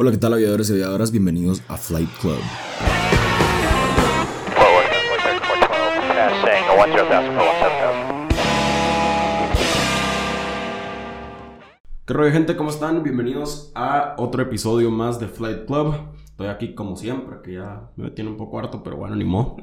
Hola, ¿qué tal aviadores y aviadoras? Bienvenidos a Flight Club. ¿Qué rollo gente? ¿Cómo están? Bienvenidos a otro episodio más de Flight Club. Estoy aquí como siempre, que ya me tiene un poco harto, pero bueno, ni modo.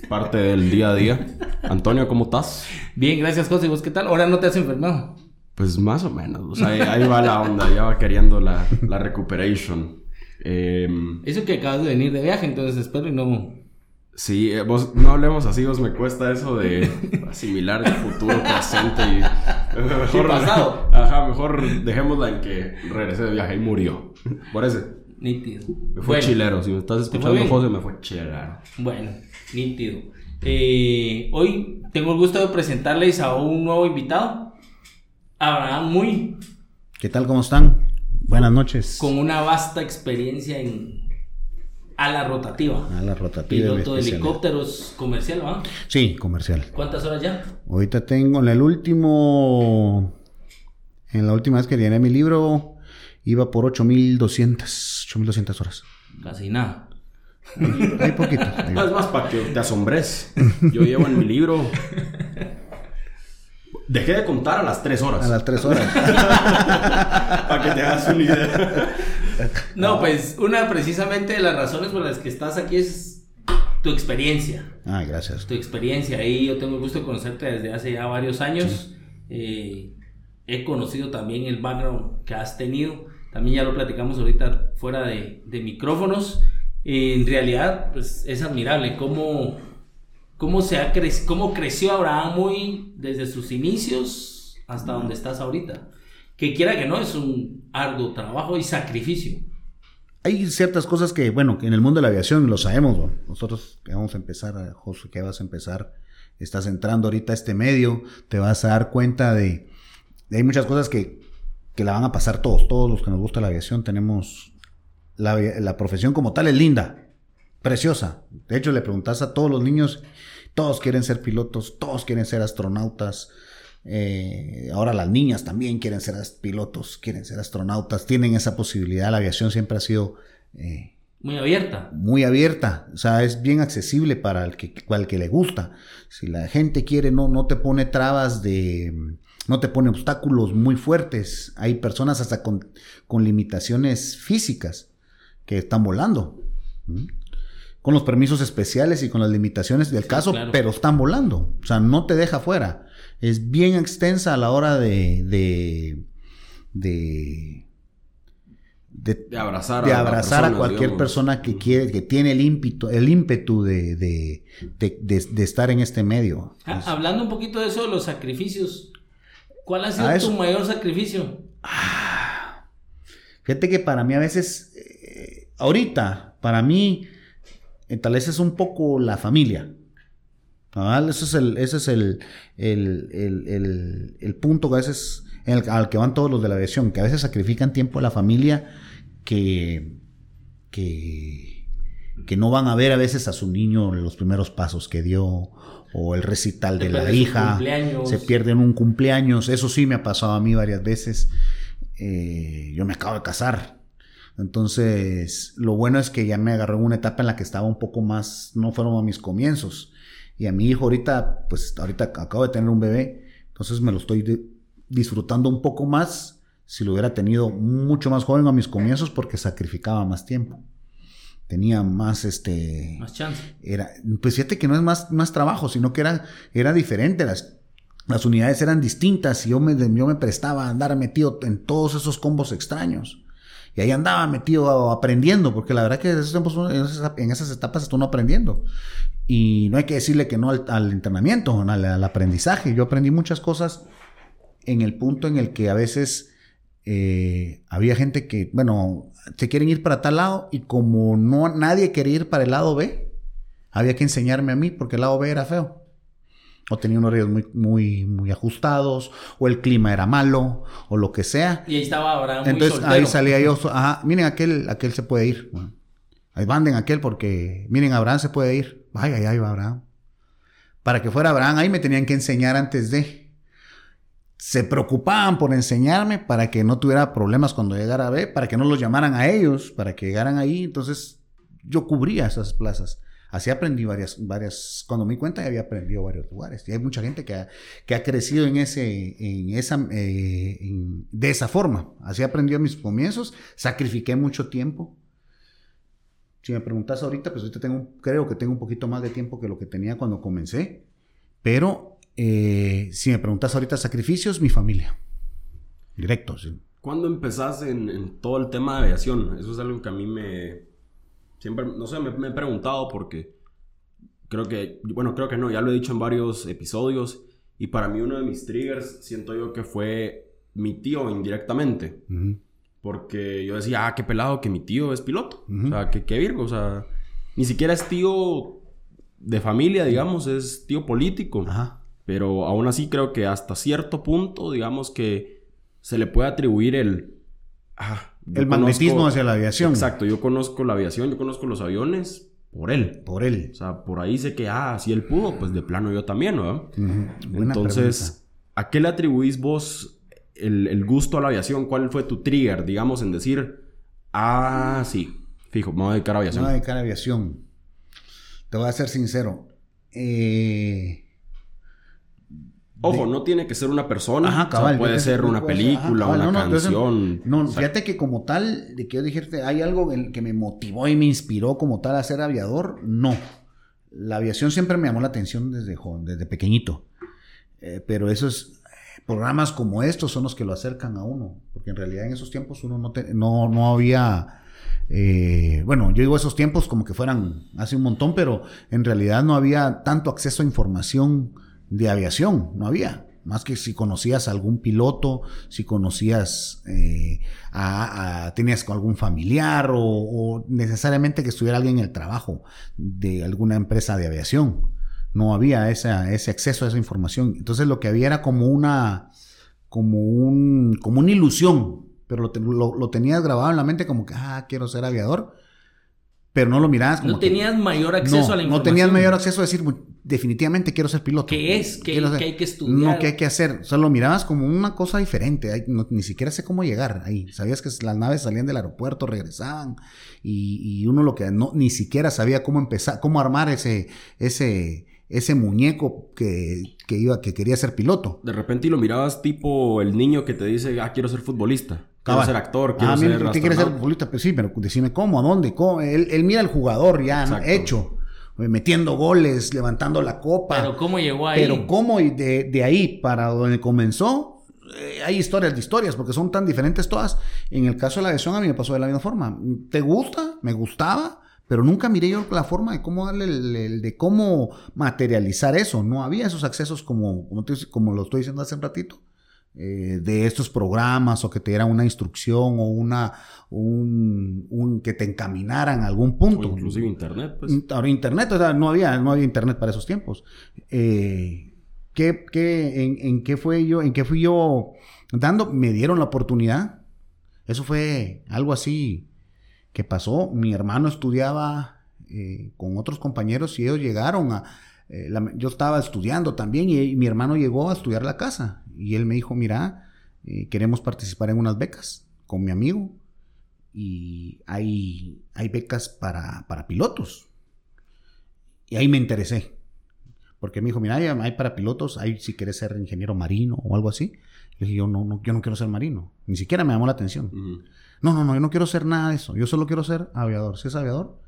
Es parte del día a día. Antonio, ¿cómo estás? Bien, gracias José. ¿Vos qué tal? ¿Ahora no te has enfermado? Pues más o menos. O sea, ahí, va la onda. Ya va queriendo la, la recuperation. Em, Eso que acabas de venir de viaje, entonces espero y no... Sí, eh, vos no hablemos así, vos me cuesta eso de asimilar el futuro, presente y mejor, pasado. Ajá, mejor dejémosla en que regresé de viaje y murió. Por ese. Nítido. Me fue Bueno, chilero. Si me estás escuchando? José, me fue chilero. Bueno, nítido. Eh, hoy tengo el gusto de presentarles a un nuevo invitado. Abraham Muy, ¿Qué tal? ¿Cómo están? Buenas noches. con una vasta experiencia en ala rotativa. A la rotativa. Piloto de helicópteros comercial, ¿va? Sí, comercial. ¿Cuántas horas ya? Ahorita tengo en el último. En la última vez que llené mi libro, iba por 8200. 8200 horas. Casi nada. Hay poquito. hay- Es más para que te asombres. Yo llevo en mi libro. Dejé de contar a las 3 horas. A las 3 horas. para que te hagas una idea. No, pues una precisamente de las razones por las que estás aquí es tu experiencia. Ah, gracias. tu experiencia ahí. Yo tengo el gusto de conocerte desde hace ya varios años. Eh, he conocido también el background que has tenido. También ya lo platicamos ahorita fuera de, de micrófonos. en realidad, pues es admirable cómo, cómo, se ha cre- cómo creció Abraham muy desde sus inicios hasta donde estás ahorita. Que quiera que no, es un arduo trabajo y sacrificio. Hay ciertas cosas que, bueno, que en el mundo de la aviación lo sabemos. ¿no? Nosotros que vamos a empezar, Josué, que vas a empezar, estás entrando ahorita a este medio, te vas a dar cuenta de, de hay muchas cosas que, que la van a pasar todos, todos los que nos gusta la aviación tenemos, la, la profesión como tal es linda, preciosa. De hecho, le preguntas a todos los niños, todos quieren ser pilotos, todos quieren ser astronautas. Eh, ahora las niñas también quieren ser pilotos, quieren ser astronautas, tienen esa posibilidad. La aviación siempre ha sido eh, Muy abierta. muy abierta, o sea, es bien accesible para el que, para el que le gusta. Si la gente quiere, no, no te pone trabas de, no te pone obstáculos muy fuertes. Hay personas hasta con, con limitaciones físicas que están volando. ¿m? Con los permisos especiales y con las limitaciones del Sí, caso, claro. pero están volando. O sea, no te deja fuera. Es bien extensa a la hora de, de, de, de, De abrazar de a abrazar a cualquier digamos. persona que quiere, que tiene el ímpetu, el ímpetu de, de, estar en este medio. Ah, hablando un poquito de eso, de los sacrificios, ¿cuál ha sido Ah, tu mayor sacrificio? Fíjate que para mí a veces, eh, ahorita, para mí, tal vez es un poco la familia. Ese es el, ese es el, el, el- punto que a veces en el- al que van todos los de la aviación, que a veces sacrifican tiempo a la familia que, que, que no van a ver a veces a su niño los primeros pasos que dio o el recital de la hija, se pierden un cumpleaños, eso sí me ha pasado a mí varias veces. Eh, yo me acabo de casar. Entonces, lo bueno es que ya me agarré en una etapa en la que estaba un poco más, no fueron a mis comienzos. Y a mi hijo ahorita, pues ahorita acabo de tener un bebé, entonces me lo estoy de- disfrutando un poco más si lo hubiera tenido mucho más joven a mis comienzos porque sacrificaba más tiempo. Tenía más este Más chance. era, pues fíjate que no es más, más trabajo, sino que era, era diferente. Las, las unidades eran distintas y yo me, yo me prestaba a andar metido en todos esos combos extraños. Y ahí andaba metido aprendiendo, porque la verdad que en esos tiempos en esas, en esas etapas está uno aprendiendo. Y no hay que decirle que no al, al entrenamiento, al, al aprendizaje. Yo aprendí muchas cosas en el punto en el que a veces eh, había gente que, bueno, se quieren ir para tal lado y como no nadie quería ir para el lado B, había que enseñarme a mí porque el lado B era feo. O tenía unos ríos muy, muy, muy ajustados, o el clima era malo, o lo que sea. Y ahí estaba Abraham muy Entonces soltero. ahí salía yo, ajá, miren aquel, aquel se puede ir. Bueno, ahí manden aquel porque, miren, Abraham se puede ir. Vaya, ahí va Abraham. Para que fuera Abraham, ahí me tenían que enseñar antes de. se preocupaban por enseñarme para que no tuviera problemas cuando llegara a B, para que no los llamaran a ellos, para que llegaran ahí. Entonces yo cubría esas plazas. Así aprendí varias, varias, cuando me di cuenta ya había aprendido varios lugares. Y hay mucha gente que ha, que ha crecido en ese, en esa, eh, en- de esa forma. Así aprendí a mis comienzos, sacrifiqué mucho tiempo. Si me preguntas ahorita, pues ahorita tengo, creo que tengo un poquito más de tiempo que lo que tenía cuando comencé. Pero eh, si me preguntas ahorita sacrificios, mi familia. Directo, sí. ¿Cuándo empezás en, en todo el tema de aviación? Eso es algo que a mí me... Siempre, no sé, me, me he preguntado porque creo que, bueno, creo que no, ya lo he dicho en varios episodios y para mí uno de mis triggers siento yo que fue mi tío indirectamente. Ujú. Porque yo decía, ah, qué pelado que mi tío es piloto. O sea, que qué virgo. O sea, ni siquiera es tío de familia, digamos, es tío político. Ajá. Pero aún así creo que hasta cierto punto, digamos que se le puede atribuir el... ah, yo El magnetismo conozco- hacia la aviación. Exacto, yo conozco la aviación, yo conozco los aviones por él. Por él. O sea, por ahí sé que, ah, si él pudo, pues de plano yo también, ¿no? Buena Entonces, ¿a qué le atribuís vos el, el gusto a la aviación? ¿Cuál fue tu trigger, digamos, en decir, ah, sí, fijo, me voy a dedicar a aviación? No dedicar a aviación. Te voy a ser sincero. Eh, Ojo, no tiene que ser una persona, Ajá, o sea, cabal, puede ser una película, ajá, cabal, una no, no, entonces, canción. No, O sea, fíjate que como tal, de que yo dijiste, hay algo en- que me motivó y me inspiró como tal a ser aviador, no. La aviación siempre me llamó la atención desde, joven, desde pequeñito. Eh, pero esos eh, programas como estos son los que lo acercan a uno. Porque en realidad en esos tiempos uno no, te- no, no había... eh, bueno, yo digo esos tiempos como que fueran hace un montón, pero en realidad no había tanto acceso a información de aviación, no había. Más que si conocías a algún piloto, si conocías eh, a, a- tenías algún familiar o, necesariamente que estuviera alguien en el trabajo de alguna empresa de aviación. No había esa- ese acceso a esa información. Entonces lo que había era como una, como un, como una ilusión, pero lo, lo- lo tenías grabado en la mente como que, ah, quiero ser aviador, pero no lo mirabas como No que- tenías mayor acceso no, a la información. no tenías mayor acceso a decir, "Mu- definitivamente quiero ser piloto. ¿Qué es? ¿Qué- ser- qué hay que estudiar? No, ¿qué hay que hacer? O sea, lo mirabas como una cosa diferente. Ay, no- ni siquiera sé cómo llegar ahí. Sabías que las naves salían del aeropuerto, regresaban. Y, y uno lo que no, ni siquiera sabía cómo empezar, cómo armar ese, ese, ese muñeco que, que iba, que quería ser piloto. De repente y lo mirabas tipo el niño que te dice, ah, quiero ser futbolista, quiero ser actor, quiero Ah, ser mira, ¿usted quiere ser astronauta". futbolista? Pues sí, pero decime cómo, a dónde, cómo. Él, él mira al jugador ya hecho, eh, metiendo goles, levantando la copa. Pero ¿cómo llegó ahí? Pero cómo y de, de ahí para donde comenzó, eh, hay historias de historias, porque son tan diferentes todas. En el caso de la aviación, a mí me pasó de la misma forma. ¿Te gusta? Me gustaba, pero nunca miré yo la forma de cómo darle el, el- de cómo materializar eso. No había esos accesos como, como, te- como lo estoy diciendo hace un ratito. Eh, de estos programas o que te dieran una instrucción o una un, un- que te encaminaran a algún O punto inclusive internet, pues. Ahora internet, o sea, no había, no había internet para esos tiempos. Eh, ¿qué, qué- en, en qué fue yo, en qué fui yo dando? Me dieron la oportunidad. Eso fue algo así que pasó. Mi hermano estudiaba eh, con otros compañeros y ellos llegaron a. eh, la- yo estaba estudiando también y, y mi hermano llegó a estudiar la casa y él me dijo, mira, eh, queremos participar en unas becas con mi amigo y hay, hay becas para, para pilotos. Y ahí me interesé. Porque me dijo, mira, hay, hay para pilotos, hay si quieres ser ingeniero marino o algo así. Le dije, yo no, no, yo no quiero ser marino. Ni siquiera me llamó la atención. No, no, no, yo no quiero ser nada de eso. Yo solo quiero ser aviador. Si es aviador,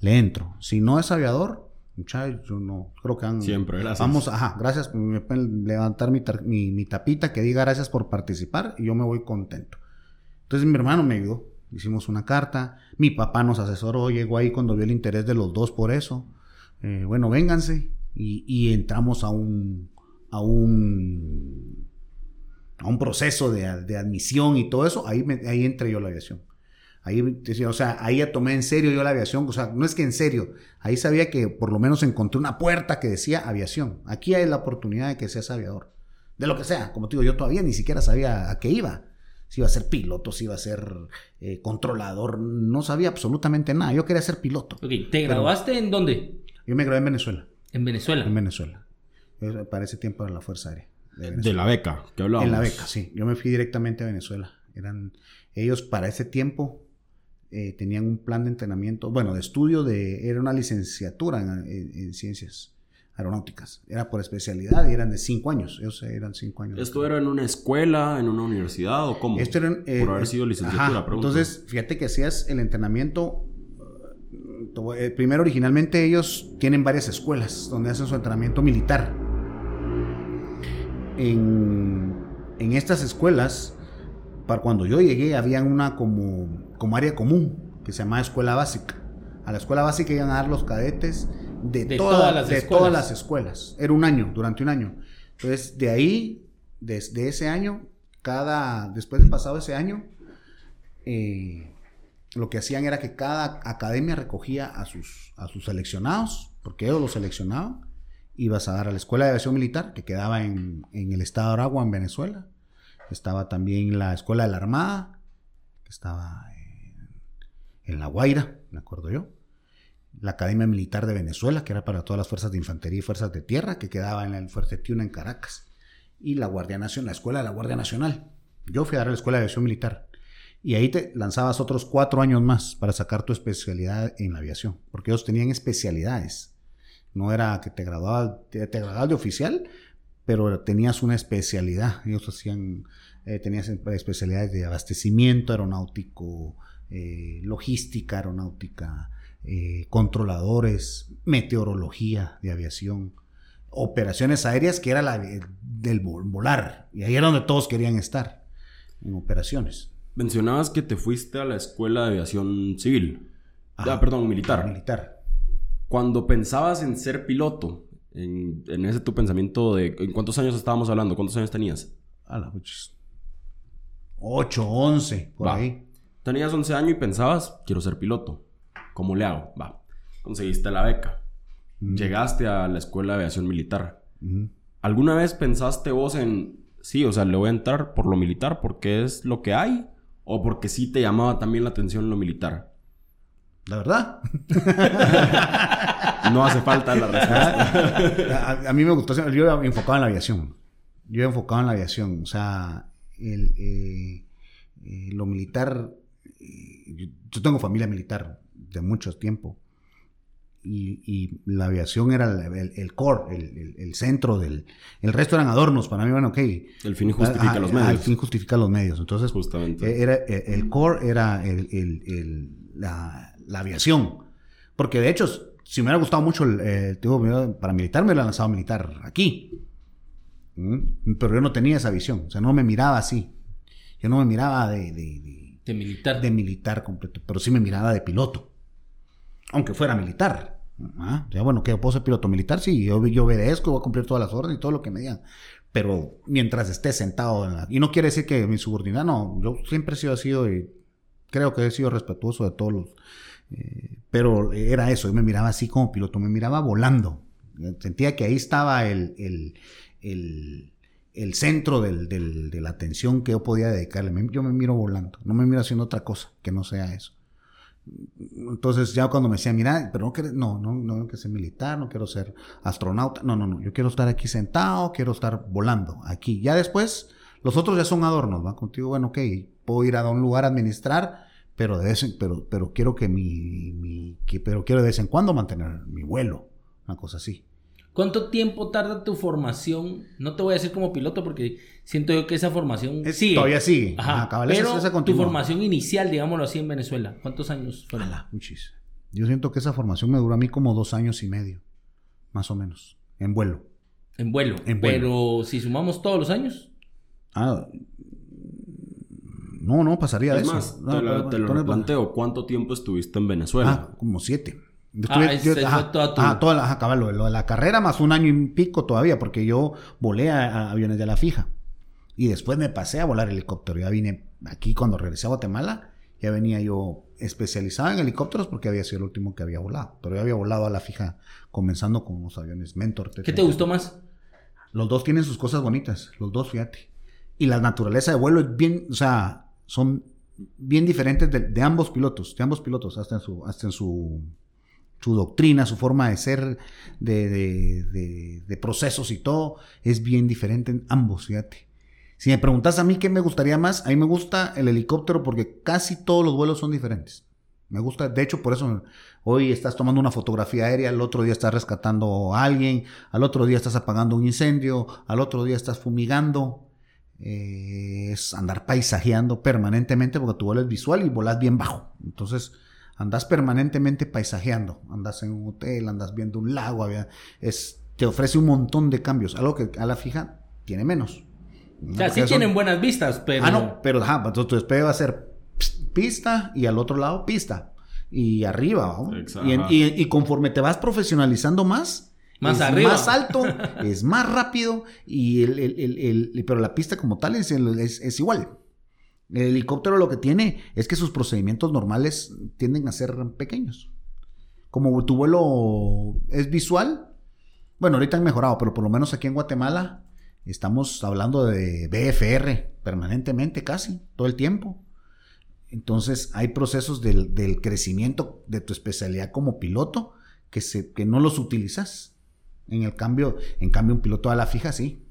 le entro. Si no es aviador, muchachos, yo no creo que han... Siempre, gracias. Vamos, ajá, gracias. Me pueden levantar mi, mi, mi tapita que diga gracias por participar y yo me voy contento. Entonces mi hermano me ayudó. Hicimos una carta. Mi papá nos asesoró. Llegó ahí cuando vio el interés de los dos por eso. Eh, bueno, vénganse. Y, y entramos a un, a un, a un proceso de, de admisión y todo eso. Ahí, me- ahí entré yo a la aviación. Ahí, o sea, ahí ya tomé en serio yo la aviación. O sea, no es que en serio. Ahí sabía que por lo menos encontré una puerta que decía aviación. Aquí hay la oportunidad de que seas aviador. De lo que sea. Como te digo, yo todavía ni siquiera sabía a qué iba. Si iba a ser piloto, si iba a ser eh, controlador. No sabía absolutamente nada. Yo quería ser piloto. Ok, ¿te graduaste en dónde? Yo me gradué en Venezuela. En Venezuela. En Venezuela. Para ese tiempo era la Fuerza Aérea. de la beca, que hablábamos. En la beca, sí. Yo me fui directamente a Venezuela. Eran ellos para ese tiempo eh, tenían un plan de entrenamiento, bueno, de estudio de era una licenciatura en, en- en ciencias aeronáuticas. Era por especialidad y eran de cinco años. Ellos eran cinco años. ¿Esto era en una escuela, en una universidad o cómo? Esto era, eh, Por haber sido licenciatura, ajá. Entonces, fíjate que hacías el entrenamiento. eh, eh, Primero, originalmente ellos tienen varias escuelas donde hacen su entrenamiento militar. En, en estas escuelas, para cuando yo llegué, había una como, como área común que se llamaba escuela básica. A la escuela básica iban a dar los cadetes de, De toda- todas las de escuelas. todas las escuelas. Era un año, durante un año. Entonces, de ahí, desde ese año, cada, después de pasado ese año, eh, lo que hacían era que cada academia recogía a sus, a sus seleccionados, porque ellos los seleccionaban, ibas a dar a la Escuela de Aviación Militar, que quedaba en, en el estado de Aragua, en Venezuela. Estaba también la Escuela de la Armada, que estaba en La Guaira, me acuerdo yo. La Academia Militar de Venezuela, que era para todas las fuerzas de infantería y fuerzas de tierra, que quedaba en el Fuerte Tiuna, en Caracas. Y la Guardia Nacional, la Escuela de la Guardia Nacional. Yo fui a dar a la Escuela de Aviación Militar. Y ahí te lanzabas otros cuatro años más para sacar tu especialidad en la aviación, porque ellos tenían especialidades. No era que te graduabas, te, te graduabas de oficial, pero tenías una especialidad. Ellos hacían, eh, tenías especialidades de abastecimiento aeronáutico, eh, logística aeronáutica, eh, controladores, meteorología de aviación, operaciones aéreas, que era la del volar. Y ahí era donde todos querían estar, en operaciones. Mencionabas que te fuiste a la escuela de aviación civil. Ajá. Ah, perdón, militar. Militar. Cuando pensabas en ser piloto, en, en ese tu pensamiento de... ¿En cuántos años estábamos hablando? ¿Cuántos años tenías? A la 8, 11, por Va. ahí. Tenías 11 años y pensabas, quiero ser piloto. ¿Cómo le hago? Va. Conseguiste la beca. Llegaste a la escuela de aviación militar. ¿Alguna vez pensaste vos en, sí, o sea, le voy a entrar por lo militar porque es lo que hay? ¿O porque sí te llamaba también la atención lo militar? La verdad. No hace falta la respuesta. a, a mí me gustó, yo iba enfocado en la aviación. Yo iba enfocado en la aviación. O sea, el, eh, eh, lo militar. Yo, tengo familia militar de mucho tiempo. Y, y la aviación era el, el- el core, el, el- centro del. El resto eran adornos. Para mí, bueno, ok. El fin justifica Ajá, los medios. El fin justifica los medios. Entonces, Justamente. eh, Era, eh, el core era el- el- el- la, la aviación. Porque de hecho, si me hubiera gustado mucho el, eh, digo, me hubiera- para militar, me hubiera lanzado a militar aquí. ¿Mm? Pero yo no tenía esa visión. O sea, no me miraba así. Yo no me miraba de, de- de- De militar. de militar completo, pero sí me miraba de piloto. Aunque fuera militar. Ah, bueno, que yo puedo ser piloto militar, sí, yo, yo obedezco, voy a cumplir todas las órdenes y todo lo que me digan. Pero mientras esté sentado en la... Y no quiere decir que mi subordinado, no, yo siempre he sido así y creo que he sido respetuoso de todos los... eh, pero era eso, yo me miraba así como piloto, me miraba volando. Sentía que ahí estaba el, el, el, el centro del- de la atención que yo podía dedicarle. Yo me miro volando, no me miro haciendo otra cosa que no sea eso. Entonces ya cuando me decían, mira, pero no quiero, no, no, no quiero ser militar, no quiero ser astronauta, no, no, no, yo quiero estar aquí sentado, quiero estar volando aquí. Ya después, los otros ya son adornos, ¿va? Contigo, bueno, ok, puedo ir a un lugar a administrar, pero de vez pero, pero quiero que mi, mi- que, pero quiero de vez en cuando mantener mi vuelo, una cosa así. ¿Cuánto tiempo tarda tu formación? No te voy a decir como piloto porque siento yo que esa formación Es- sigue. todavía sigue. Ajá. Ajá, cabal, esa- pero esa tu formación inicial, digámoslo así, en Venezuela, ¿cuántos años fueron? Ala, muchis. Yo siento que esa formación me duró a mí como dos años y medio, más o menos, en vuelo. En vuelo. En vuelo. Pero si sumamos todos los años, Ah, no, no, pasaría de Es eso. más, te, te lo planteo. ¿Cuánto tiempo estuviste en Venezuela? Ah, como siete. Ah, estuve- fue ajá, toda tu- ajá, toda la, ajá, cabal, lo, de la carrera más un año y pico todavía, porque yo volé a, a aviones de la fija. Y después me pasé a volar helicóptero. Ya vine aquí cuando regresé a Guatemala, ya venía yo especializado en helicópteros porque había sido el último que había volado. Pero yo había volado a la fija comenzando con los aviones Mentor. ¿qué te gustó más? Los dos tienen sus cosas bonitas, los dos, fíjate. Y la naturaleza de vuelo es bien, o sea, son bien diferentes de, de ambos pilotos, de ambos pilotos, hasta en su, hasta en su, su doctrina, su forma de ser, de, de, de, procesos y todo, es bien diferente en ambos, fíjate. Si me preguntas a mí qué me gustaría más, a mí me gusta el helicóptero porque casi todos los vuelos son diferentes. Me gusta, de hecho, por eso hoy estás tomando una fotografía aérea, al otro día estás rescatando a alguien, al otro día estás apagando un incendio, al otro día estás fumigando. Eh, es andar paisajeando permanentemente porque tu vuelo es visual y volas bien bajo. Entonces, andas permanentemente paisajeando. Andas en un hotel, andas viendo un lago, es, te ofrece un montón de cambios. Algo que a la fija tiene menos. O sea, sí tienen buenas vistas, pero. Ah, no, pero ajá, entonces tu despegue va a ser pista y al otro lado pista. Y arriba, ¿no? y, y, conforme te vas profesionalizando más, más es arriba. más alto, es más rápido, y el, el, el, pero la pista como tal es, es, igual. El helicóptero lo que tiene es que sus procedimientos normales tienden a ser pequeños. Como tu vuelo es visual, bueno, ahorita han mejorado, pero por lo menos aquí en Guatemala estamos hablando de BFR permanentemente, casi, todo el tiempo. Entonces hay procesos del, crecimiento de tu especialidad como piloto que, se, que no los utilizas. En el cambio, en cambio, un piloto a la fija, sí.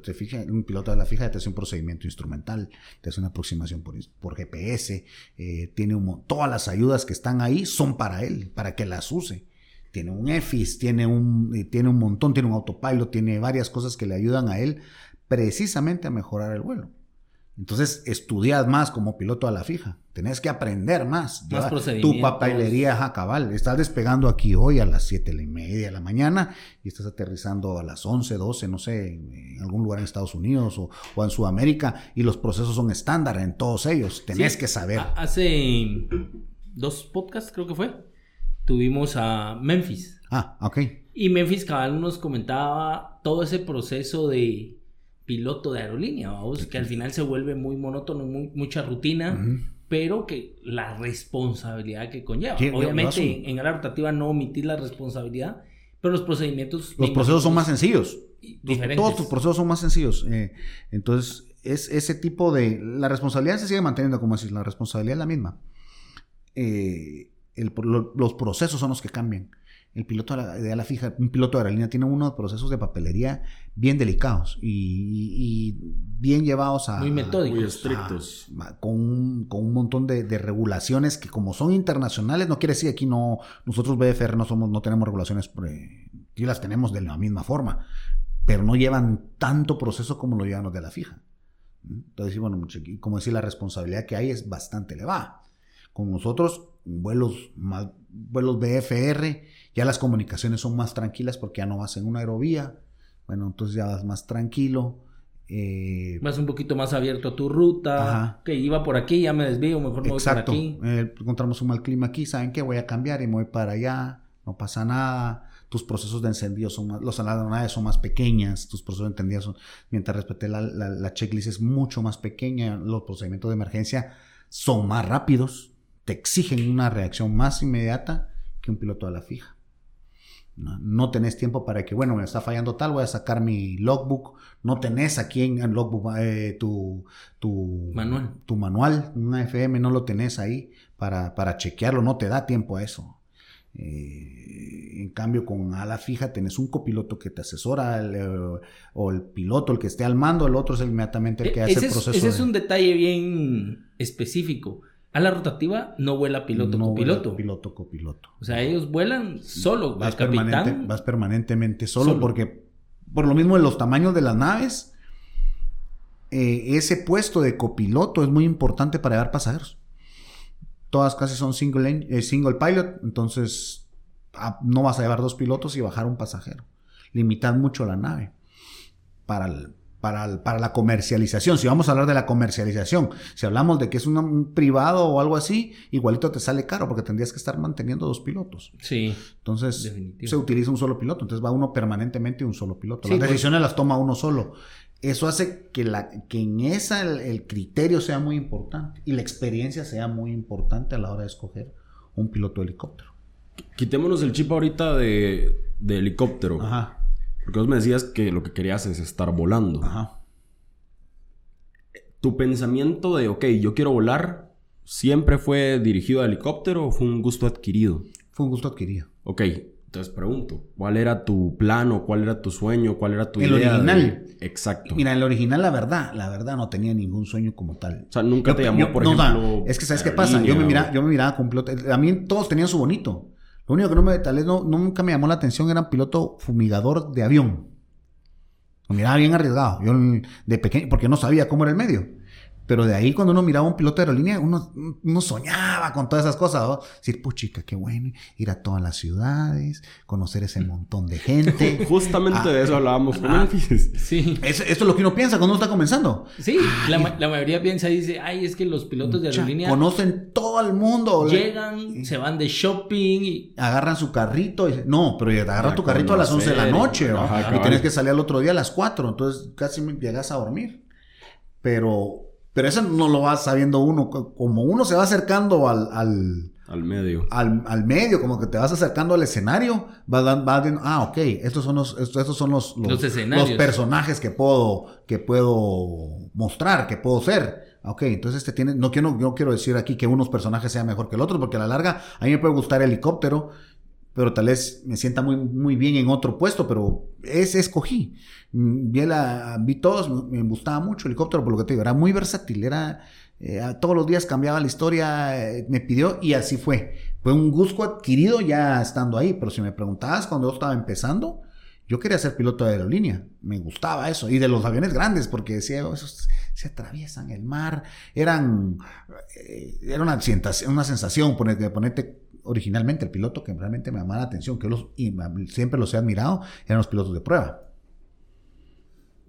Te fija, un piloto a la fija te hace un procedimiento instrumental, te hace una aproximación por, por GPS, eh, tiene un, todas las ayudas que están ahí son para él, para que las use. Tiene un EFIS, tiene un, eh, tiene un montón, tiene un autopilot, tiene varias cosas que le ayudan a él precisamente a mejorar el vuelo. Entonces, estudias más como piloto a la fija. Tenés que aprender más. Más Tu papelería a cabal. Estás despegando aquí hoy a las 7 y media de la mañana y estás aterrizando a las 11, 12, no sé, en algún lugar en Estados Unidos o, en Sudamérica y los procesos son estándar en todos ellos. Tenés que saber. Hace dos podcasts, creo que fue, tuvimos a Memphis. Ah, ok. Y Memphis cabal nos comentaba todo ese proceso de piloto de aerolínea, vamos, que al final se vuelve muy monótono, mucha rutina, pero que la responsabilidad que conlleva. Obviamente, en la rotativa no omitir la responsabilidad, pero los procedimientos... Los procesos son más sencillos. Diferentes. Todos tus procesos son más sencillos. Eh, entonces, es ese tipo de... La responsabilidad se sigue manteniendo, como decís, la responsabilidad es la misma. Eh, los procesos son los que cambian el piloto de ala fija, un piloto de aerolínea tiene unos procesos de papelería bien delicados y, bien llevados a... Muy metódicos. Muy estrictos. con, un, con, un, montón de, regulaciones que como son internacionales, no quiere decir aquí no, nosotros BFR no somos, no tenemos regulaciones, y las tenemos de la misma forma, pero no llevan tanto proceso como lo llevan los de la fija. Entonces, bueno, como decir, la responsabilidad que hay es bastante elevada. Con nosotros, vuelos, vuelos BFR, ya las comunicaciones son más tranquilas porque ya no vas en una aerovía. Bueno, entonces ya vas más tranquilo. Eh, vas un poquito más abierto a tu ruta. Que iba por aquí, ya me desvío, mejor me voy por aquí. Eh, encontramos un mal clima aquí, ¿saben qué? Voy a cambiar y me voy para allá. No pasa nada. Tus procesos de encendido son más, los aeronaves son más pequeñas, tus procesos de encendido son, mientras respeté la, la, la checklist es mucho más pequeña, los procedimientos de emergencia son más rápidos, te exigen una reacción más inmediata que un piloto a la fija. No, tenés tiempo para que, bueno, me está fallando tal, voy a sacar mi logbook. No tenés aquí en el logbook eh, tu, tu, manual. Tu manual, una FM, no lo tenés ahí para, para chequearlo, no te da tiempo a eso. Eh, en cambio, con ala fija tenés un copiloto que te asesora eh, o el piloto, el que esté al mando, el otro es inmediatamente el que hace el proceso. ese es un detalle bien específico. A la rotativa no vuela piloto no copiloto. piloto copiloto. O sea, ellos vuelan solo. Vas, capitán. vas permanentemente solo, porque por lo mismo de los tamaños de las naves, eh, ese puesto de copiloto es muy importante para llevar pasajeros. Todas casi son single, eh, single pilot, entonces ah, no vas a llevar dos pilotos y bajar un pasajero. Limitar mucho la nave para el, para, para, la comercialización. Si vamos a hablar de la comercialización, si hablamos de que es un, privado o algo así, igualito te sale caro porque tendrías que estar manteniendo dos pilotos. Sí. Entonces se utiliza un solo piloto, entonces va uno permanentemente un solo piloto. las pues. decisiones las toma uno solo. Eso hace que, la, que en esa el, criterio sea muy importante y la experiencia sea muy importante a la hora de escoger un piloto de helicóptero. Quitémonos el chip ahorita de, de helicóptero. Ajá. Porque vos me decías que lo que querías es estar volando. Ajá. ¿Tu pensamiento de, ok, yo quiero volar, siempre fue dirigido a helicóptero o fue un gusto adquirido? Fue un gusto adquirido. Ok, entonces pregunto, ¿cuál era tu plano, cuál era tu sueño, cuál era tu El idea? de- original. Exacto. Mira, el original, la verdad, la verdad no tenía ningún sueño como tal. o sea, nunca Yo- te llamó, yo- por no, ejemplo. es que sabes qué pasa, yo me miraba, yo me miraba con piloto, a mí todos tenían su bonito. Lo único que no me, tal vez no, nunca me llamó la atención era un piloto fumigador de avión. Lo miraba bien arriesgado. Yo de pequeño, porque no sabía cómo era el medio. Pero de ahí, cuando uno miraba a un piloto de aerolínea, uno, uno soñaba con todas esas cosas. ¿no? Decir, puchica, qué bueno, ir a todas las ciudades, conocer ese montón de gente. Justamente Ah. de eso hablábamos con Ah. Sí. Eso, esto es lo que uno piensa cuando uno está comenzando. Sí, la, la mayoría piensa y dice, ay, es que los pilotos de aerolínea Conocen todo el mundo. llegan, se van de shopping y... Agarran su carrito. Y, no, pero agarras Ya tu carrito a las 11 de la noche. ¿no? ajá, y tienes que salir al otro día a las 4. Entonces casi me- llegas a dormir. Pero, pero eso no lo va sabiendo uno. Co- Como uno se va acercando al, al, Al medio. al, al medio, como que te vas acercando al escenario, vas vas viendo, ah, ok, estos son los, estos, estos son los, Los escenarios. los personajes que puedo, que puedo mostrar, que puedo ser. Ok, entonces este tiene, no quiero, no quiero decir aquí que unos personajes sean mejor que el otro, porque a la larga a mí me puede gustar helicóptero, pero tal vez me sienta muy, muy bien en otro puesto, pero ese escogí. Mm, Vi, la, vi todos, me, gustaba mucho el helicóptero, por lo que te digo, era muy versátil, era, eh, todos los días cambiaba la historia, eh, me pidió y así fue. Fue un gusto adquirido ya estando ahí, pero si me preguntabas cuando yo estaba empezando, yo quería ser piloto de aerolínea, me gustaba eso, y de los aviones grandes, porque decía, "Oh, esos se atraviesan el mar, eran, eh, era una, una sensación ponerte, ponerte originalmente el piloto que realmente me llamaba la atención, que los, y siempre los he admirado, eran los pilotos de prueba.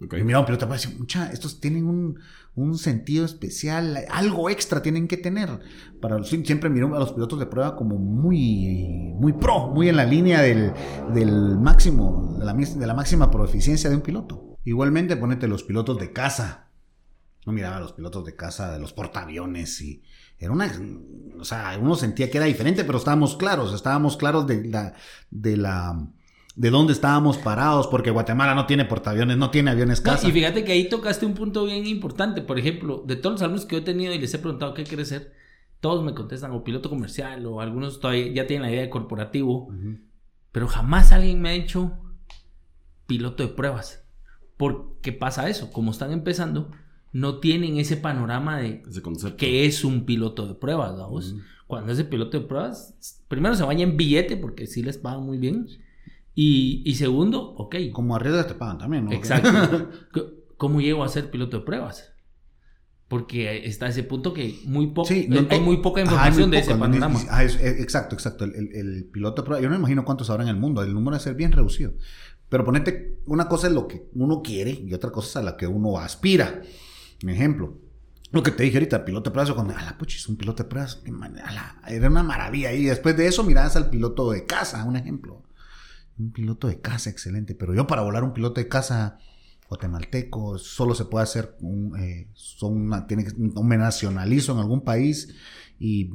Ok. Y miraba un piloto de prueba y decía, mucha, estos tienen un, un sentido especial, algo extra tienen que tener. Para, siempre miré a los pilotos de prueba como muy, muy pro, muy en la línea del, del máximo, de la, de la máxima proeficiencia de un piloto. Igualmente, ponete los pilotos de casa. No miraba a los pilotos de casa, de los portaaviones y era una, o sea, uno sentía que era diferente, pero estábamos claros, estábamos claros de la, de la, de dónde estábamos parados, porque Guatemala no tiene portaaviones, no tiene aviones No, casa. y fíjate que ahí tocaste un punto bien importante. Por ejemplo, de todos los alumnos que yo he tenido y les he preguntado qué quieres ser, todos me contestan o piloto comercial o algunos todavía ya tienen la idea de corporativo. Ujú. Pero jamás alguien me ha dicho piloto de pruebas. Porque pasa eso, como están empezando, no tienen ese panorama de Ese concepto. qué es un piloto de pruebas, vamos. Cuando ese piloto de pruebas, primero se baña en billete porque sí les pagan muy bien. Y, y segundo, ok, Como arriesgas te pagan también, ¿no? exacto. ¿Cómo llego a ser piloto de pruebas? Porque está ese punto que muy poco, Sí, no, hay muy poca Ajá, información muy de ese panorama. Ah, es- es- exacto, exacto. El, el- el piloto de prueba, yo no me imagino cuántos habrá en el mundo. El número debe ser bien reducido. Pero ponete, una cosa es lo que uno quiere y otra cosa es a la que uno aspira. Un ejemplo. Lo que te dije ahorita, piloto de yo cuando, a la puchis, un piloto de pruebas, qué man- a la- era una maravilla. Y después de eso mirabas al piloto de casa, un ejemplo. Un piloto de casa, excelente. Pero yo para volar un piloto de casa guatemalteco solo se puede hacer un, eh, son una- tiene me nacionalizo en algún país y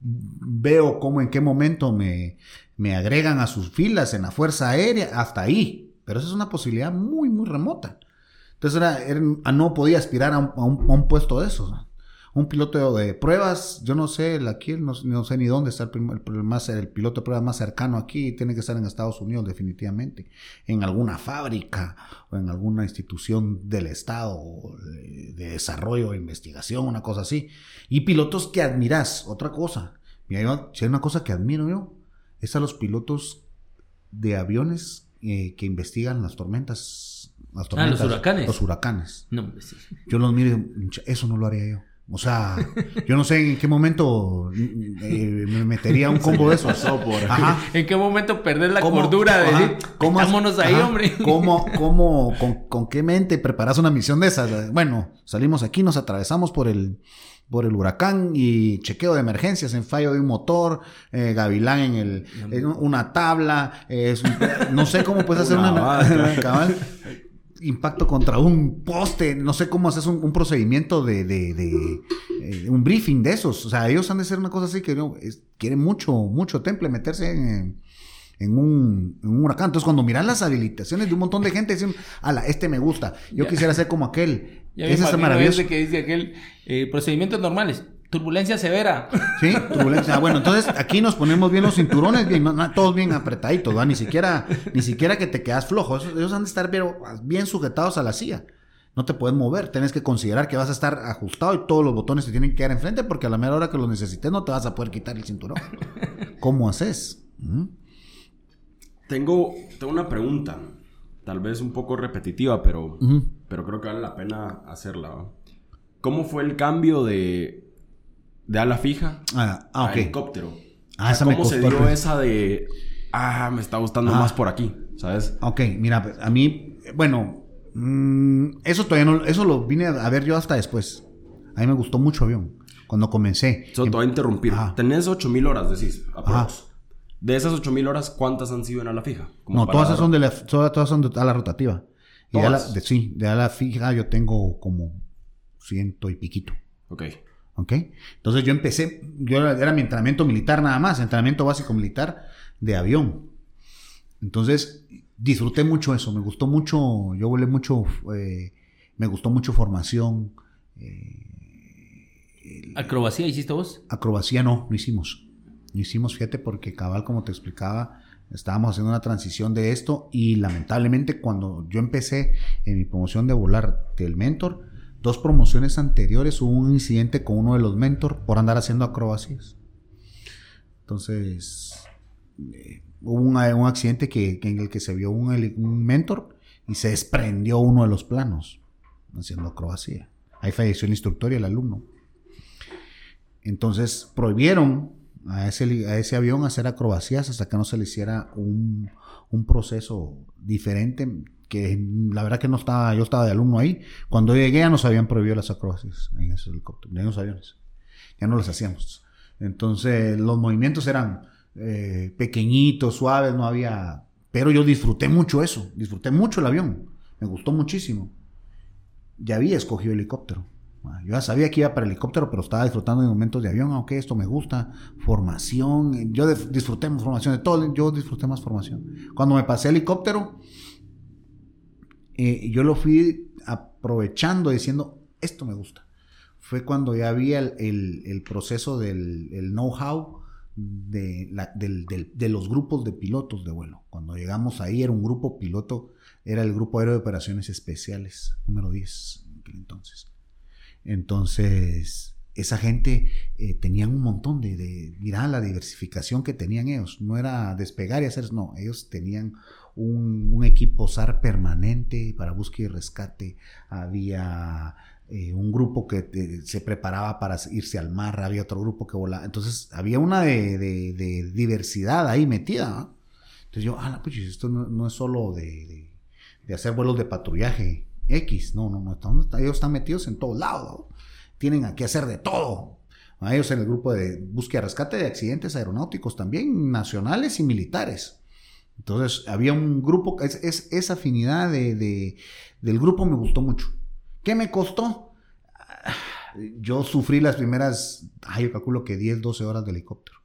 veo cómo en qué momento me, me agregan a sus filas en la Fuerza Aérea, hasta ahí. Pero esa es una posibilidad muy, muy remota. Entonces era, era- ah, no podía aspirar a un, puesto de esos. Un piloto de pruebas, yo no sé, aquí no, sé ni dónde está el, el más, el piloto de pruebas más cercano aquí, tiene que estar en Estados Unidos definitivamente, en alguna fábrica o en alguna institución del Estado de, de desarrollo o investigación, una cosa así. Y pilotos que admiras, otra cosa. Mira, yo- si hay una cosa que admiro yo, es a los pilotos de aviones eh, que investigan las tormentas. Las Ah, los huracanes. Los huracanes. No, hombre, sí. Yo los miro y digo, "Mucha- eso no lo haría yo. O sea, yo no sé en qué momento eh, me metería un combo de esos. Ajá. ¿En qué momento perder la ¿Cómo- cordura de ajá, decir, cómo- vámonos ahí, ajá, hombre? ¿Cómo, cómo, con, con qué mente preparas una misión de esas? Bueno, salimos aquí, nos atravesamos por el, por el huracán y chequeo de emergencias en fallo de un motor, eh, gavilán en el, en una tabla, eh, es un- no sé cómo puedes hacer Una una, cabal, impacto contra un poste, no sé cómo haces un, un procedimiento de, de, de, eh, un briefing de esos, o sea, ellos han de ser una cosa así que no, es- quieren mucho, mucho temple meterse en, en un, en un huracán. Entonces, cuando miras las habilitaciones de un montón de gente, dicen, ala, este me gusta, yo Ya. quisiera ser como aquel. Ya Ese es maravilloso. que dice aquel eh, procedimientos normales. Turbulencia severa. Sí, turbulencia. Bueno, entonces aquí nos ponemos bien los cinturones, bien, todos bien apretaditos, ¿va? Ni siquiera, ni siquiera que te quedas flojo. Ellos, han de estar bien, sujetados a la silla. No te puedes mover. Tienes que considerar que vas a estar ajustado y todos los botones te tienen que quedar enfrente porque a la mera hora que los necesites no te vas a poder quitar el cinturón. ¿Cómo haces? ¿Mm? Tengo, tengo una pregunta. Tal vez un poco repetitiva, pero, pero creo que vale la pena hacerla. ¿Cómo fue el cambio de de ala fija ah, ah, a helicóptero. Ah, esa ¿Cómo se dio esa de, ah, me está gustando más por aquí, ¿sabes? Ok, mira, pues, a mí, bueno, mm, eso todavía no, eso lo vine a ver yo hasta después. A mí me gustó mucho avión, cuando comencé. Solo te voy a interrumpir. Tenés 8000 horas, decís. De esas 8000 horas, ¿cuántas han sido en ala fija? no, todas, son de la, todas, son de ala rotativa. Y de ala, sí, de ala fija yo tengo como ciento y piquito. Ok. ¿Ok? Entonces yo empecé, yo era, mi entrenamiento militar nada más, entrenamiento básico militar de avión. Entonces disfruté mucho eso, me gustó mucho, yo volé mucho, eh, me gustó mucho formación. Eh, ¿Acrobacía hiciste vos? Acrobacía no, no hicimos. No hicimos, fíjate, porque cabal, como te explicaba, estábamos haciendo una transición de esto y lamentablemente cuando yo empecé en mi promoción de volar del mentor, dos promociones anteriores hubo un incidente con uno de los mentors por andar haciendo acrobacias. Entonces, eh, hubo un, accidente que, en el que se vio un, un, mentor y se desprendió uno de los planos haciendo acrobacía. Ahí falleció el instructor y el alumno. Entonces, prohibieron a ese, a ese avión hacer acrobacías hasta que no se le hiciera un, un proceso diferente que la verdad que no estaba, yo estaba de alumno ahí. Cuando llegué ya nos habían prohibido las acrobacias en esos helicópteros, en los aviones. Ya no las hacíamos. Entonces los movimientos eran eh, pequeñitos, suaves, no había... Pero yo disfruté mucho eso, disfruté mucho el avión, me gustó muchísimo. Ya había escogido helicóptero. Ah, yo ya sabía que iba para helicóptero, pero estaba disfrutando de momentos de avión. aunque esto me gusta. Formación. Yo disfruté formación de todo. Yo disfruté más formación. Cuando me pasé helicóptero, eh, yo lo fui aprovechando diciendo, esto me gusta. Fue cuando ya había el, proceso del know-how de, de, los grupos de pilotos de vuelo. Cuando llegamos ahí era un grupo piloto, era el Grupo Aéreo de Operaciones Especiales, número 10 en aquel entonces. Entonces, esa gente eh, tenían un montón de, de, mira la diversificación que tenían ellos, no era despegar y hacer, no, ellos tenían un, equipo SAR permanente para búsqueda y rescate, había eh, un grupo que se preparaba para irse al mar, había otro grupo que volaba, entonces había una de, diversidad ahí metida. Entonces yo, ah, pues esto no, es solo de, hacer vuelos de patrullaje X, no, no, no, ellos están metidos en todos lados, tienen que hacer de todo. Ellos en el grupo de búsqueda y rescate de accidentes aeronáuticos también, nacionales y militares. Entonces había un grupo, es, esa afinidad de, del grupo me gustó mucho. ¿Qué me costó? Yo sufrí las primeras, yo calculo que 10, 12 horas de helicóptero.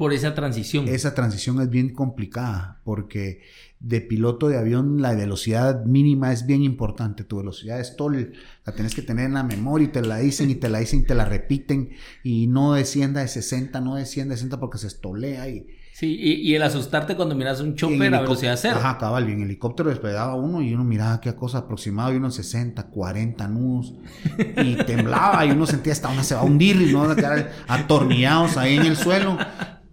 Por esa transición. Esa transición es bien complicada porque de piloto de avión la velocidad mínima es bien importante. Tu velocidad es todo, la tienes que tener en la memoria y te la dicen y te la dicen y te la repiten y no descienda de 60, no descienda de 60 porque se estolea y Sí, y, el asustarte cuando miras un chopper a velocidad cero. Ajá, cabal, en helicóptero despegaba uno y uno miraba qué cosa aproximada y uno en 60, 40 nudos y temblaba y uno sentía hasta una se va a hundir y no atornillados ahí en el suelo.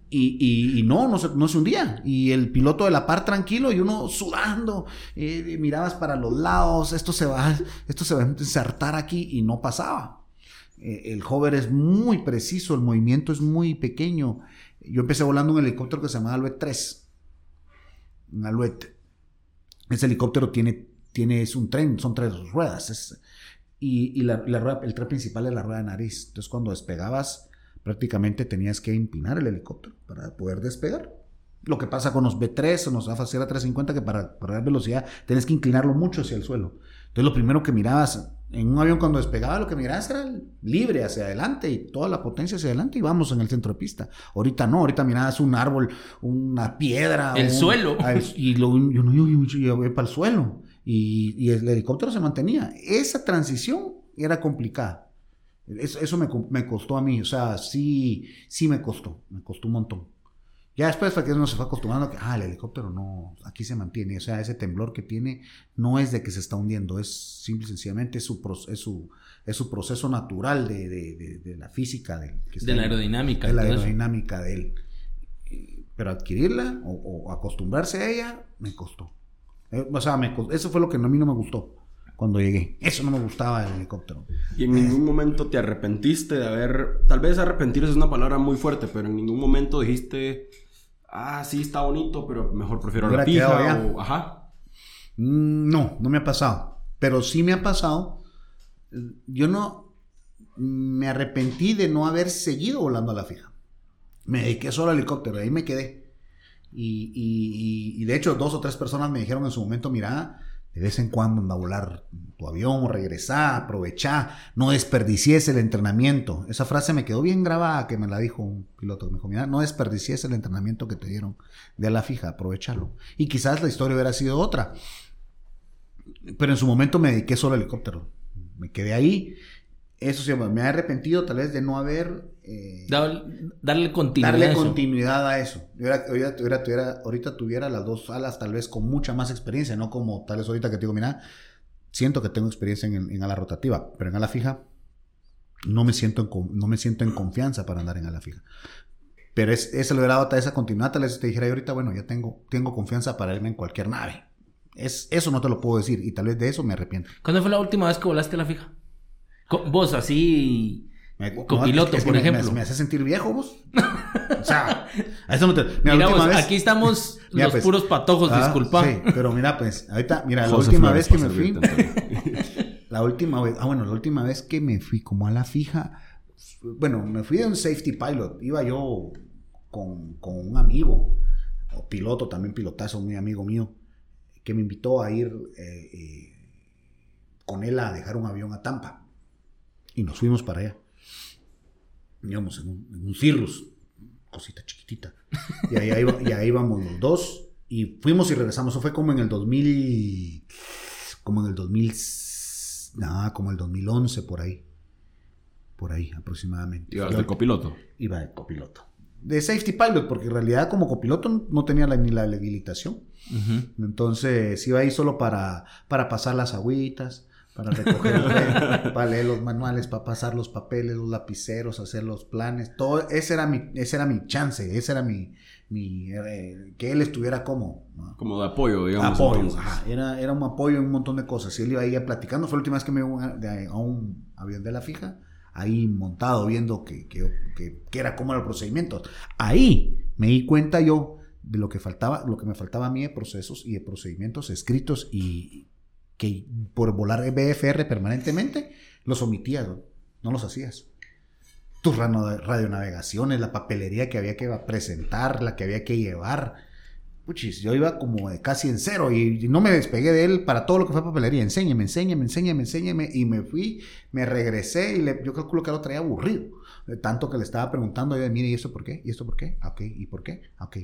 Y, y, no, no se, no se hundía. Y el piloto de la par tranquilo y uno sudando, eh, mirabas para los lados, esto se va, esto se va a insertar aquí y no pasaba. Eh, el hover es muy preciso, el movimiento es muy pequeño. Yo empecé volando un helicóptero que se llama Alouette 3. Un Alouette. Ese helicóptero tiene, tiene, es un tren, son tres ruedas. y, la, rueda, el tren principal es la rueda de nariz. Entonces cuando despegabas, prácticamente tenías que empinar el helicóptero para poder despegar. Lo que pasa con los B3 o los AFA 350 que para, para dar velocidad tienes que inclinarlo mucho hacia el suelo. Entonces lo primero que mirabas en un avión cuando despegaba lo que mirabas era libre hacia adelante y toda la potencia hacia adelante y vamos en el centro de pista. Ahorita no, ahorita mirabas un árbol, una piedra. El suelo. y lo, yo no yo, yo voy para el suelo. Y, y, el helicóptero se mantenía. Esa transición era complicada. Eso, eso me, co- me costó a mí, o sea, sí, sí me costó, me costó un montón. Ya después fue que uno se fue acostumbrando a que, ah, el helicóptero no, aquí se mantiene, o sea, ese temblor que tiene no es de que se está hundiendo, es simple y sencillamente es su, es su, es su proceso natural de, de- de- de la física del, que está De la aerodinámica. de la aerodinámica de él. Pero adquirirla o, o acostumbrarse a ella me costó. Eh, o sea, me cos- eso fue lo que a mí no me gustó cuando llegué. Eso no me gustaba del helicóptero. ¿Y en ningún momento te arrepentiste de haber... Tal vez arrepentirse es una palabra muy fuerte, pero en ningún momento dijiste... Ah, sí, está bonito, pero mejor prefiero la pija o... Ajá. Mm, No, no me ha pasado. Pero sí me ha pasado. Yo no me arrepentí de no haber seguido volando a la fija. Me dediqué solo al helicóptero, ahí me quedé. Y, y- y- y de hecho, dos o tres personas me dijeron en su momento: Mira, de vez en cuando anda a volar tu avión, regresá, aprovechá, no desperdicies el entrenamiento. Esa frase me quedó bien grabada que me la dijo un piloto. Me dijo: no desperdicies el entrenamiento que te dieron de la fija, aprovechalo. Y quizás la historia hubiera sido otra. Pero en su momento me dediqué solo al helicóptero. Me quedé ahí. Eso sí, me he arrepentido tal vez de no haber... eh, Dar- darle continuidad. a darle eso. continuidad a eso. Yo era- ahorita, tuviera, tuviera- ahorita tuviera las dos alas tal vez con mucha más experiencia, no como tal vez ahorita que te digo, mira, siento que tengo experiencia en, en ala rotativa, pero en ala fija no me siento en, no me siento en confianza para andar en ala fija. Pero es, hubiera dado esa continuidad, tal vez te dijera yo ahorita, bueno, ya tengo, tengo confianza para irme en cualquier nave. Es, eso no te lo puedo decir y tal vez de eso me arrepiento. ¿Cuándo fue la última vez que volaste a la fija? Vos, así. Me- Copiloto, es que por me- me- ejemplo. Me, hace sentir viejo vos. o sea, a eso no te. Mira, Mira, última vos, vez- aquí estamos Mira, los pues. puros patojos, Ah, disculpa. Sí, pero mira, pues, ahorita, mira, la última Flores vez que me fui, la última vez, ah, bueno, la última vez que me fui como a la fija, bueno, me fui de un safety pilot, iba yo con, con un amigo, o piloto, también pilotazo, muy amigo mío, que me invitó a ir eh, eh, con él a dejar un avión a Tampa. Y nos fuimos para allá. Íbamos en un, en un Cirrus, cosita chiquitita. Y ahí, iba- y ahí íbamos los dos. Y fuimos y regresamos. Eso fue como en el 2000. Como en el 2000. Nada, como el 2011, por ahí. Por ahí aproximadamente. Ibas de copiloto. iba de copiloto. De safety pilot, porque en realidad como copiloto no tenía la- ni la habilitación. Entonces iba ahí solo para, para pasar las agüitas, para recoger, para leer los manuales, para pasar los papeles, los lapiceros, hacer los planes. Todo, ese era mi, ese era mi chance, ese era mi, mi eh, que él estuviera como ¿no? Como de apoyo, digamos. apoyo. ajá, era, era un apoyo en un montón de cosas. Y él iba ahí platicando. Fue la última vez que me iba a, un avión de la fija, ahí montado, viendo que, que, que- que era cómo era el procedimiento. Ahí me di cuenta yo de lo que faltaba, lo que me faltaba a mí de procesos y de procedimientos escritos y que por volar BFR permanentemente los omitías, ¿no? los hacías. Tus radionavegaciones, la papelería que había que presentar, la que había que llevar. Puchis, yo iba como casi en cero y no me despegué de él para todo lo que fue papelería. Enséñeme, enséñeme, enséñeme, enséñeme. Y me fui, me regresé y yo calculo que lo traía aburrido. Tanto que le estaba preguntando, yo mire, ¿y esto por qué? ¿Y esto por qué? Ah, Ok, ¿y por qué? Ah, Ok.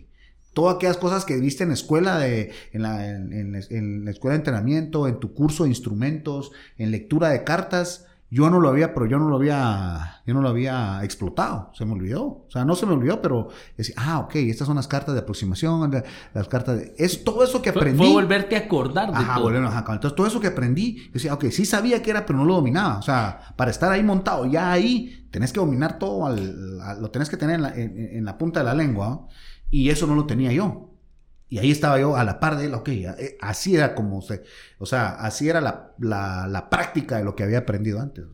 Todas aquellas cosas que viste en escuela, de, en, la, en- en- en la escuela de entrenamiento, en tu curso de instrumentos, en lectura de cartas, yo no lo había, pero yo no lo había, yo no lo había explotado, se me olvidó. O sea, no se me olvidó, pero decía, ah, ok, estas son las cartas de aproximación, la- las cartas de... Es todo eso que Fue, aprendí. fue volverte a acordar de Ajá, todo. volvieron, ajá. Entonces, todo eso que aprendí, yo decía, ok, sí sabía que era, pero no lo dominaba. O sea, para estar ahí montado, ya ahí, tenés que dominar todo, al- lo tenés que tener en la, en- en la punta de la lengua, ¿no? Y eso no lo tenía yo. Y ahí estaba yo a la par de él, ok, eh, así era como se, o sea, así era la, la- la práctica de lo que había aprendido antes.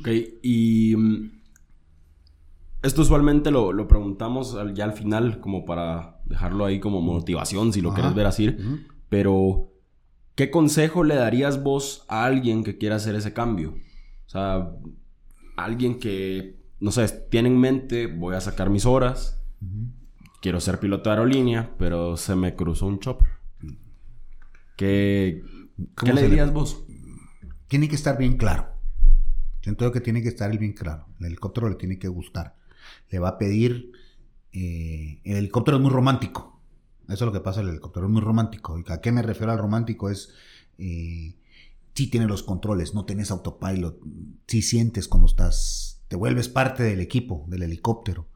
Ok, y mm, esto usualmente lo, lo preguntamos ya al final, como para dejarlo ahí como motivación, si lo Ajá. quieres ver así. Pero, ¿qué consejo le darías vos a alguien que quiera hacer ese cambio? O sea, alguien que, no sé, tiene en mente, voy a sacar mis horas. Quiero ser piloto de aerolínea, pero se me cruzó un chopper. ¿Qué, ¿Cómo ¿qué le dirías vos? tiene que estar bien claro. Siento que tiene que estar bien claro. El helicóptero le tiene que gustar. Le va a pedir. eh, el helicóptero es muy romántico. Eso es lo que pasa. El helicóptero es muy romántico. ¿Y ¿A qué me refiero al romántico? Es. eh, sí tienes los controles, no tienes autopilot, sí sientes cuando estás, te vuelves parte del equipo, del helicóptero.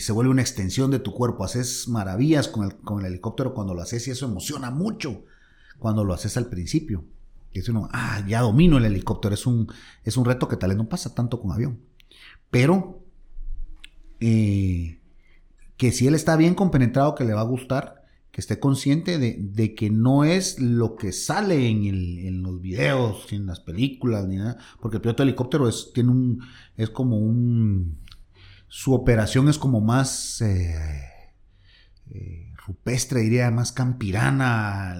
Se vuelve una extensión de tu cuerpo, haces maravillas con el, con el helicóptero cuando lo haces y eso emociona mucho cuando lo haces al principio. Es uno, ah, ya domino el helicóptero, es un, es un reto que tal vez no pasa tanto con avión. Pero eh, que si él está bien compenetrado, que le va a gustar, que esté consciente de, que no es lo que sale en, los videos, en las películas, ni nada, porque el piloto de helicóptero es, tiene un, es como un, su operación es como más eh, eh, rupestre, diría, más campirana,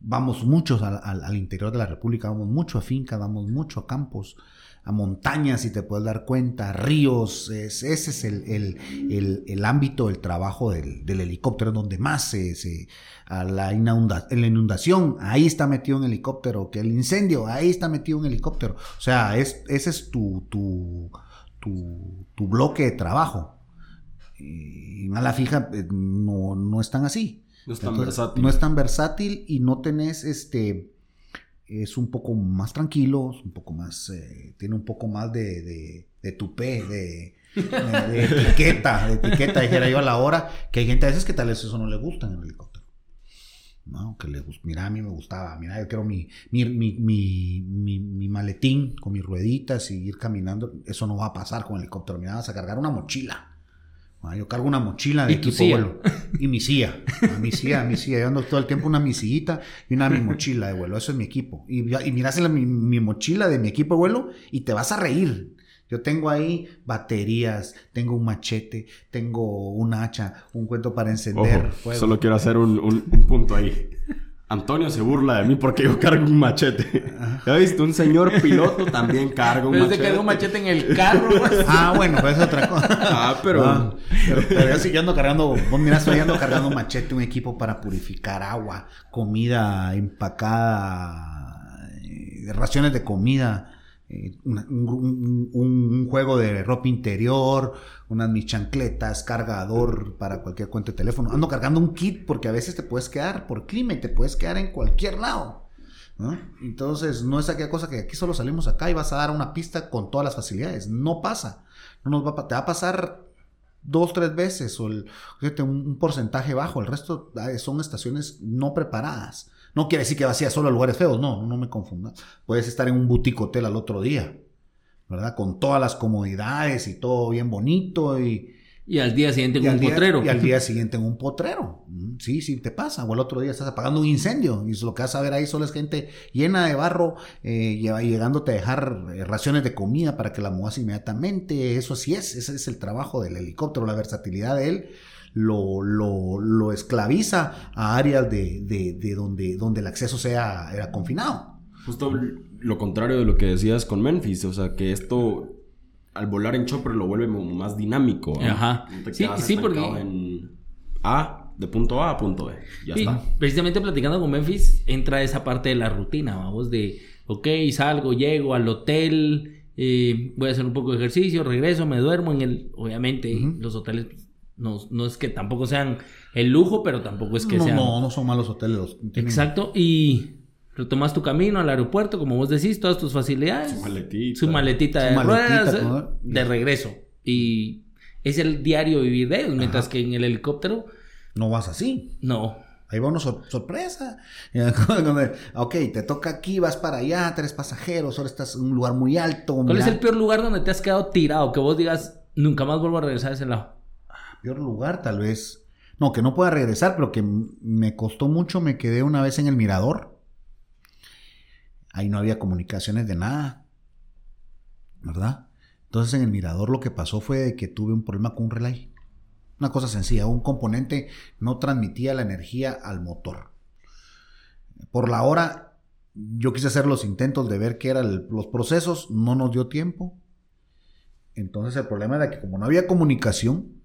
vamos muchos al, interior de la República, vamos mucho a finca, vamos mucho a campos, a montañas, si te puedes dar cuenta, ríos, ese es el, ámbito del trabajo del, helicóptero, donde más se, a la, la inundación, ahí está metido un helicóptero, que el incendio, ahí está metido un helicóptero. O sea, es, ese es tu, tu, bloque de trabajo. Y en ala fija eh, no, no es tan así. No es tan versátil. No es tan versátil y no tenés este es un poco más tranquilo, un poco más, eh, tiene un poco más de, de, de tupé, de, de, etiqueta, de etiqueta, dijera yo a la hora, que hay gente a veces que tal vez eso no le gusta en el helicóptero. ¿No? Que le gusta, mira, a mí me gustaba, mira, yo quiero mi, mi, mi, mi, mi maletín con mis rueditas y ir caminando, eso no va a pasar con el helicóptero, mira, vas a cargar una mochila. Ah, yo cargo una mochila de equipo vuelo. Y mi silla. mi silla, mi silla. Yo ando todo el tiempo una misillita y una mi mochila de vuelo. Eso es mi equipo. Y, y miras la, mi, mochila de mi equipo de vuelo y te vas a reír. Yo tengo ahí baterías, tengo un machete, tengo un hacha, un cuento para encender. Solo quiero hacer un, un punto ahí. Antonio se burla de mí porque yo cargo un machete. ¿Ya viste? Un señor piloto también carga un machete. carga un machete en el carro. Pues. ah, bueno, pues es otra cosa. Ah, pero... Ah, pero, yo sí ando cargando... Vos mirá, estoy ando cargando un machete, un equipo para purificar agua, comida empacada, eh, raciones de comida un, juego de ropa interior, unas mis chancletas, cargador para cualquier cuenta de teléfono. Ando cargando un kit porque a veces te puedes quedar por clima y te puedes quedar en cualquier lado. Entonces, no es aquella cosa que aquí solo salimos acá y vas a dar una pista con todas las facilidades. No pasa. No nos va, te va a pasar dos, tres veces o un porcentaje bajo. El resto ah, son estaciones no preparadas. No quiere decir que vacía solo a lugares feos, no, no me confundas. Puedes estar en un boutique hotel al otro día, ¿verdad? Con todas las comodidades y todo bien bonito y... Y al día siguiente en un potrero. Y al día siguiente en un potrero. Mm, sí, sí, te pasa. O el otro día estás apagando un incendio. Y lo que vas a ver ahí solo es gente llena de barro, eh, llegándote a dejar eh, raciones de comida para que la muevas inmediatamente. Eso sí es, ese es el trabajo del helicóptero, la versatilidad de él lo, lo, lo esclaviza a áreas de, de, donde, donde el acceso sea era confinado. Justo lo contrario de lo que decías con Memphis, o sea, que esto al volar en chopper lo vuelve más dinámico. Ajá. sí, sí, porque... En A, de punto A a punto B. Ya está. Precisamente platicando con Memphis, entra esa parte de la rutina, vamos, de, ok, salgo, llego al hotel, eh, voy a hacer un poco de ejercicio, regreso, me duermo en el... Obviamente, los hoteles no, es que tampoco sean el lujo, pero tampoco es que sean. No, no son malos hoteles. Exacto. Y retomas tu camino al aeropuerto, como vos decís, todas tus facilidades. Su maletita. Su maletita de ruedas, de regreso. Y es el diario vivir de ellos. Mientras que en el helicóptero. No vas así. No. Ahí va una sorpresa. ok, te toca aquí, vas para allá, tres pasajeros, ahora estás en un lugar muy alto. ¿Cuál es el peor lugar donde te has quedado tirado? Que vos digas, nunca más vuelvo a regresar a ese lado peor lugar, tal vez. No, que no pueda regresar, pero que me costó mucho. Me quedé una vez en el mirador. Ahí no había comunicaciones de nada. ¿Verdad? Entonces en el mirador lo que pasó fue que tuve un problema con un relay. Una cosa sencilla, un componente no transmitía la energía al motor. Por la hora, yo quise hacer los intentos de ver qué eran los procesos, no nos dio tiempo. Entonces el problema era que como no había comunicación,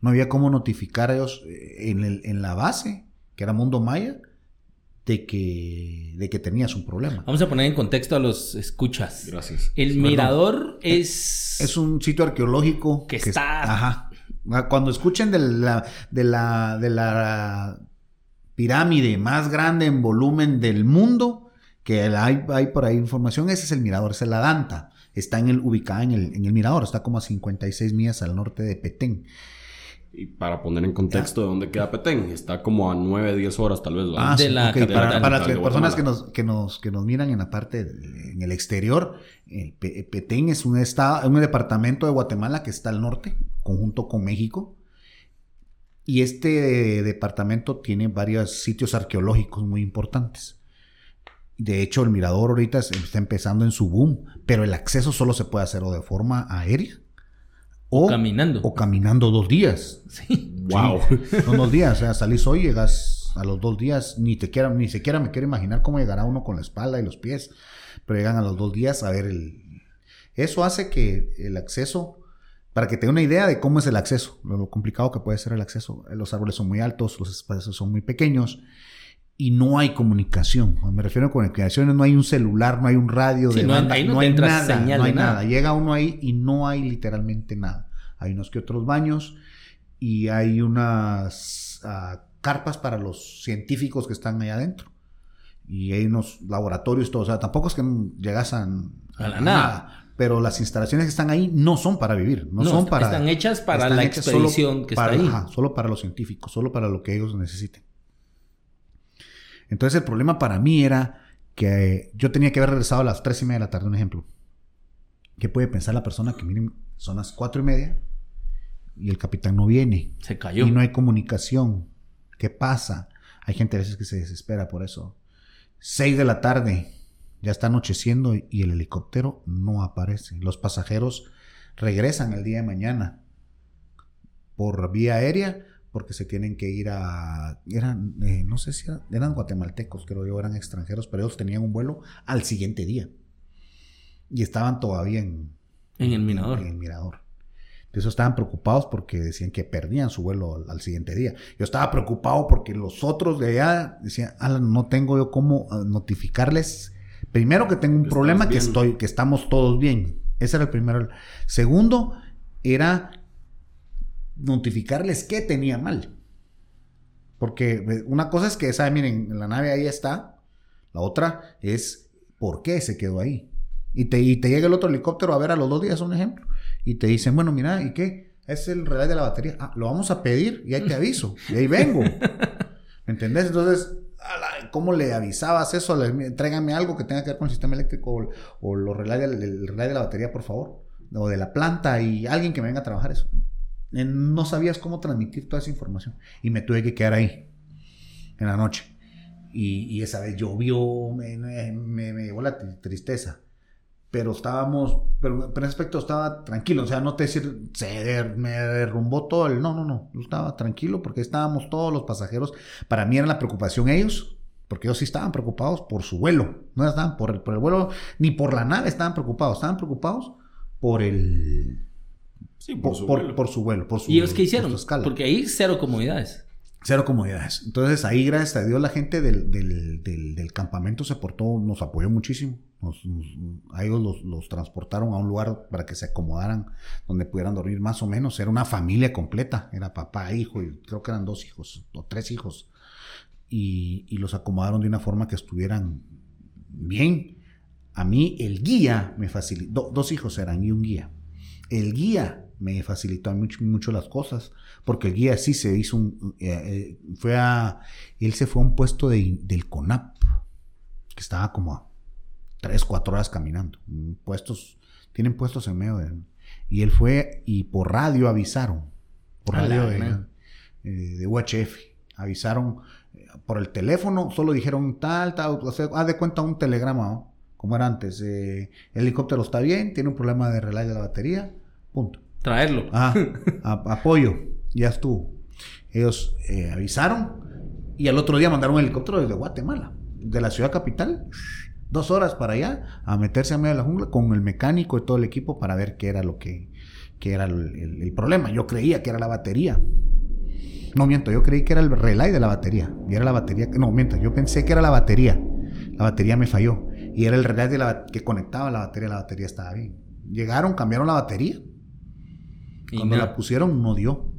no había cómo notificar a ellos eh, en, la base, que era Mundo Maya, de que, de que tenías un problema. Vamos a poner en contexto a los escuchas. Gracias. El mirador es... Es un sitio arqueológico. Que, está... Ajá. Cuando escuchen de la, de la, de la pirámide más grande en volumen del mundo, que hay, hay por ahí información, ese es el mirador, esa es la Danta. Está en el, ubicada en el, en el mirador, está como a 56 millas al norte de Petén. Y para poner en contexto de dónde queda Petén, está como a 9, 10 horas tal vez. ¿verdad? Ah, De la ok, capital. para, para las de personas que nos, que, nos, que nos miran en la parte, de- en el exterior, el Pe- Petén es un estado, un departamento de Guatemala que está al norte, conjunto con México. Y este departamento tiene varios sitios arqueológicos muy importantes. De hecho, el mirador ahorita está empezando en su boom, pero el acceso solo se puede hacer o de forma aérea o, Caminando. o caminando dos días. Sí. Wow. Son dos días, o sea, salís hoy, llegas a los dos días, ni te quiera, ni siquiera me quiero imaginar cómo llegará uno con la espalda y los pies, pero llegan a los dos días a ver el... Eso hace que el acceso, para que tenga una idea de cómo es el acceso, lo, lo complicado que puede ser el acceso, los árboles son muy altos, los espacios son muy pequeños y no hay comunicación. Me refiero a comunicaciones, no hay un celular, no hay un radio Sí, de no banda, ahí no no hay entra nada, señal no hay nada. nada. Llega uno ahí y no hay literalmente nada. Hay unos que otros baños y hay unas ah, carpas para los científicos que están ahí adentro. Y hay unos laboratorios, todo. O sea, tampoco es que llegas a, A la nada. Pero las instalaciones que están ahí no son para vivir, no, No, son para... están hechas para están la expedición que para- está ahí. ajá, solo para los científicos, solo para lo que ellos necesiten. Entonces el problema para mí era que yo tenía que haber regresado a las tres y media de la tarde, un ejemplo. ¿Qué puede pensar la persona que miren, son las cuatro y media y el capitán no viene? Se cayó. Y no hay comunicación. ¿Qué pasa? Hay gente a veces que se desespera por eso. Seis de la tarde, ya está anocheciendo y el helicóptero no aparece. Los pasajeros regresan el día de mañana por vía aérea porque se tienen que ir a... Eran, eh, no sé si eran, eran guatemaltecos, creo yo, eran extranjeros, pero ellos tenían un vuelo al siguiente día. Y estaban todavía en, En el mirador. en el mirador. De eso estaban preocupados porque decían que perdían su vuelo al, al siguiente día. Yo estaba preocupado porque los otros de allá decían, Alan, no tengo yo cómo eh, notificarles. Primero que tengo un problema que estoy, que estamos todos bien. Ese era el primero. Segundo, era notificarles que tenía mal. Porque una cosa es que, ¿saben? Miren, la nave ahí está. La otra es por qué se quedó ahí. Y te, y te llega el otro helicóptero a ver a los dos días, un ejemplo. Y te dicen, bueno, mira, ¿y qué? Es el relay de la batería. Ah, lo vamos a pedir y ahí te aviso. Y ahí vengo. ¿Me entendés? Entonces, ¿cómo le avisabas eso? Le- Tráigame algo que tenga que ver con el sistema eléctrico o, o los del, el relay de la batería, por favor. O de la planta y alguien que me venga a trabajar eso. Eh, No sabías cómo transmitir toda esa información. Y me tuve que quedar ahí en la noche. Y, esa vez llovió, me, me, me- la tri- tristeza. Pero estábamos, pero, pero en aspecto estaba tranquilo. O sea, no te decir, se der- me derrumbó todo el. No, no, no. Estaba tranquilo porque estábamos todos los pasajeros. Para mí era la preocupación ellos, porque ellos sí estaban preocupados por su vuelo. No estaban por el, por el vuelo, ni por la nave estaban preocupados. Estaban preocupados por el. Sí, Por, por su por- vuelo. por su vuelo, por su ¿Y ellos qué hicieron? Porque ahí cero comodidades. Cero comodidades. Entonces ahí, gracias a Dios, la gente del, del, del, del campamento se portó, nos apoyó muchísimo. Nos- nos- a ellos los, los transportaron a un lugar para que se acomodaran, donde pudieran dormir más o menos. Era una familia completa, era papá, hijo, y creo que eran dos hijos, o tres hijos. Y, y los acomodaron de una forma que estuvieran bien. A mí el guía me facilitó, dos hijos eran y un guía. El guía me facilitó mucho, mucho las cosas, porque el guía sí se hizo un, eh, eh, fue a, él se fue a un puesto de- del CONAP, que estaba como a tres, cuatro horas caminando, Mm, puestos, tienen puestos en medio de, y él fue y por radio avisaron, por radio de, eh, de UHF, avisaron por el teléfono, solo dijeron tal, tal, o sea, haz de cuenta un telegrama, ¿no? como era antes, eh, el helicóptero está bien, tiene un problema de relay de la batería, punto. Traerlo. Ah, a- apoyo, ya estuvo. Ellos eh, avisaron y al otro día mandaron un helicóptero desde Guatemala, de la ciudad capital, dos horas para allá, a meterse a medio de la jungla con el mecánico y todo el equipo para ver qué era lo que, qué era el, el- el problema. Yo creía que era la batería. No miento, yo creí que era el relay de la batería. Y era la batería. No, miento, yo pensé que era la batería. La batería me falló. Y era el relay de la, que conectaba la batería. La batería estaba bien. Llegaron, cambiaron la batería. Y Cuando nada. la pusieron, no dio.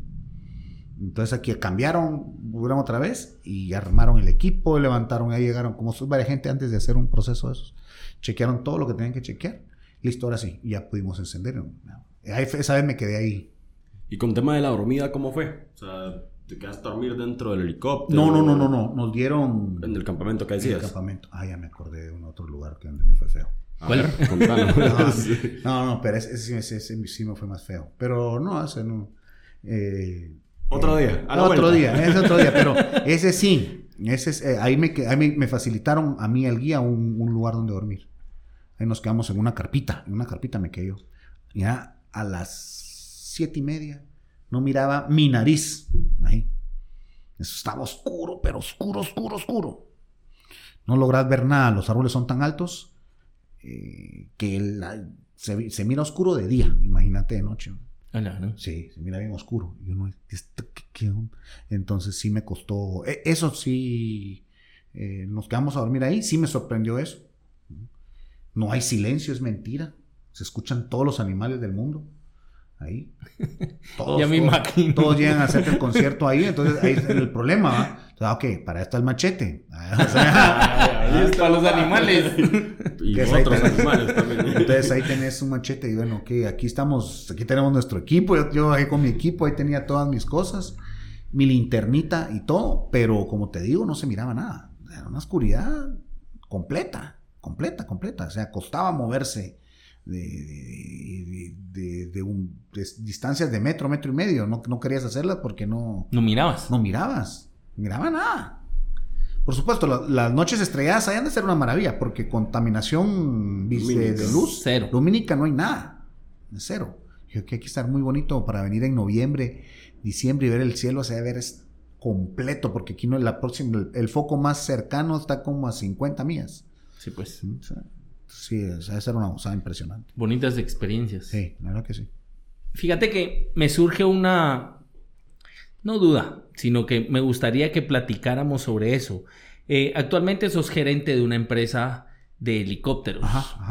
Entonces aquí cambiaron, volvieron otra vez y armaron el equipo, levantaron, ahí llegaron como varias gente antes de hacer un proceso de esos. Chequearon todo lo que tenían que chequear. Listo, ahora sí, ya pudimos encender. Esa vez me quedé ahí. ¿Y con tema de la dormida cómo fue? O sea, ¿te quedaste a dormir dentro del helicóptero? No, no, no, no, no. Nos dieron... En el campamento que decías. En el campamento. Ah, ya me acordé de un otro lugar que donde me fue feo. ¿Cuál? no, no, pero ese, ese, sí me fue más feo. Pero no, ese no. Eh, otro día. A otro día, ese otro día, pero ese sí. Ese eh, ahí me, ahí me, facilitaron a mí el guía un, un, lugar donde dormir. Ahí nos quedamos en una carpita. En una carpita me quedé yo. Ya a las siete y media no miraba mi nariz. Ahí. Eso estaba oscuro, pero oscuro, oscuro, oscuro. No logras ver nada. Los árboles son tan altos eh, que se, se, mira oscuro de día. Imagínate de noche. Sí, se mira bien oscuro. Yo no, Entonces sí me costó. E, eso sí, eh, nos quedamos a dormir ahí. Sí me sorprendió eso. No hay silencio, es mentira. Se escuchan todos los animales del mundo. Ahí. Todos, ya me imagino. Todos llegan a hacer el concierto ahí. Entonces ahí es el problema. ¿va? ok, para esto el machete. para los animales. y otros animales también. Entonces ahí tenés un machete y bueno, ok, aquí estamos, aquí tenemos nuestro equipo. Yo, yo ahí con mi equipo, ahí tenía todas mis cosas, mi linternita y todo, pero como te digo, no se miraba nada. Era una oscuridad completa, completa, completa. O sea, costaba moverse. De, de, un, distancias de metro, metro y medio. No, no querías hacerlas porque no... No mirabas. No mirabas miraba nada. Por supuesto, las noches estrelladas hayan de ser una maravilla, porque contaminación de, luz cero. lumínica no hay nada. Cero. Yo que hay que estar muy bonito para venir en noviembre, diciembre y ver el cielo, o sea, ver es completo, porque aquí no es la próxima, el, foco más cercano está como a 50 millas. Sí, pues. o sea, esa era una cosa impresionante. Bonitas experiencias. Sí, la verdad que sí. Fíjate que me surge una, no duda, sino que me gustaría que platicáramos sobre eso. Eh, actualmente sos gerente de una empresa de helicópteros,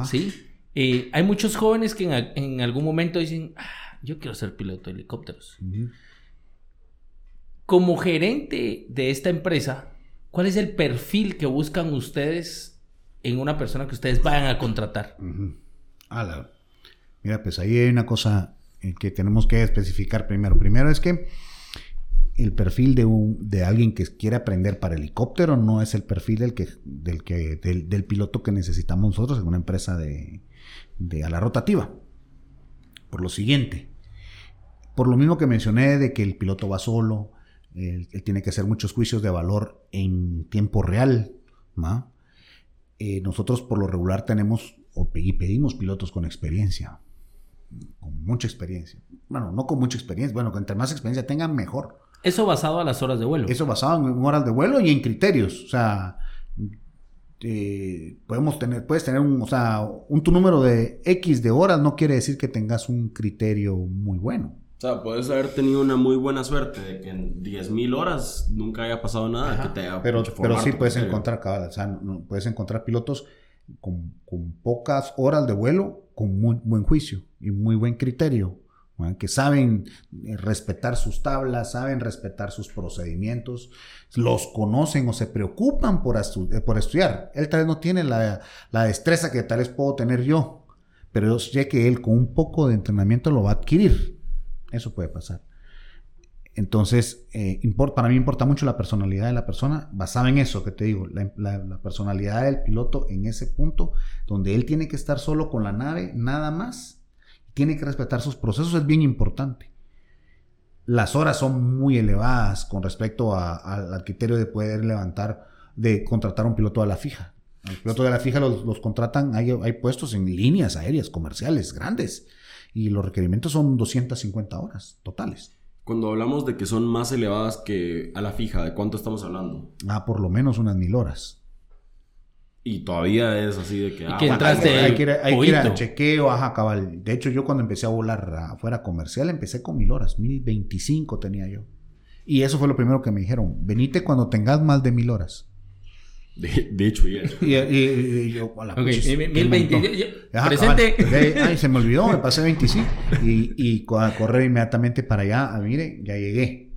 ¿sí? Eh, hay muchos jóvenes que en, algún momento dicen, ah, yo quiero ser piloto de helicópteros. Como gerente de esta empresa, ¿cuál es el perfil que buscan ustedes en una persona que ustedes vayan a contratar? Mira, pues ahí hay una cosa que tenemos que especificar primero. Primero es que el perfil de, un, de alguien que quiere aprender para helicóptero no es el perfil del, que, del, que, del, piloto que necesitamos nosotros en una empresa de, de a la rotativa. Por lo siguiente, por lo mismo que mencioné de que el piloto va solo, él, tiene que hacer muchos juicios de valor en tiempo real, eh, nosotros por lo regular tenemos y pedimos pilotos con experiencia, con mucha experiencia. Bueno, no con mucha experiencia, bueno, entre más experiencia tengan, mejor. Eso basado a las horas de vuelo. Eso basado en horas de vuelo y en criterios. O sea, eh, podemos tener, puedes tener un, o sea, un tu número de X de horas no quiere decir que tengas un criterio muy bueno. O sea, puedes haber tenido una muy buena suerte de que en 10.000 horas nunca haya pasado nada que te haya Pero, pero sí puedes encontrar, o sea, puedes encontrar pilotos con, con, pocas horas de vuelo, con muy buen juicio y muy buen criterio que saben eh, respetar sus tablas, saben respetar sus procedimientos, los conocen o se preocupan por, eh, por estudiar. Él tal vez no tiene la, destreza que tal vez puedo tener yo, pero yo sé que él con un poco de entrenamiento lo va a adquirir. Eso puede pasar. Entonces, eh, para mí importa mucho la personalidad de la persona, basada en eso que te digo, la, personalidad del piloto en ese punto, donde él tiene que estar solo con la nave, nada más, tiene que respetar sus procesos, es bien importante. Las horas son muy elevadas con respecto al criterio de poder levantar, de contratar un piloto a la fija. El piloto de la fija los, contratan, hay, hay, puestos en líneas aéreas comerciales grandes y los requerimientos son 250 horas totales. Cuando hablamos de que son más elevadas que a la fija, ¿de cuánto estamos hablando? Ah, por lo menos unas mil horas. Y todavía es así de que... Ah, entraste hay, que ir, hay que ir a chequeo, ajá, cabal. De hecho, yo cuando empecé a volar afuera comercial, empecé con mil horas. Mil veinticinco tenía yo. Y eso fue lo primero que me dijeron. Venite cuando tengas más de mil horas. De, hecho, ya. Y, y, yo, hola, okay. mil veinte. Presente. Ay, se me olvidó, me pasé 25. Y, y a correr inmediatamente para allá, a, ah, mire, ya llegué.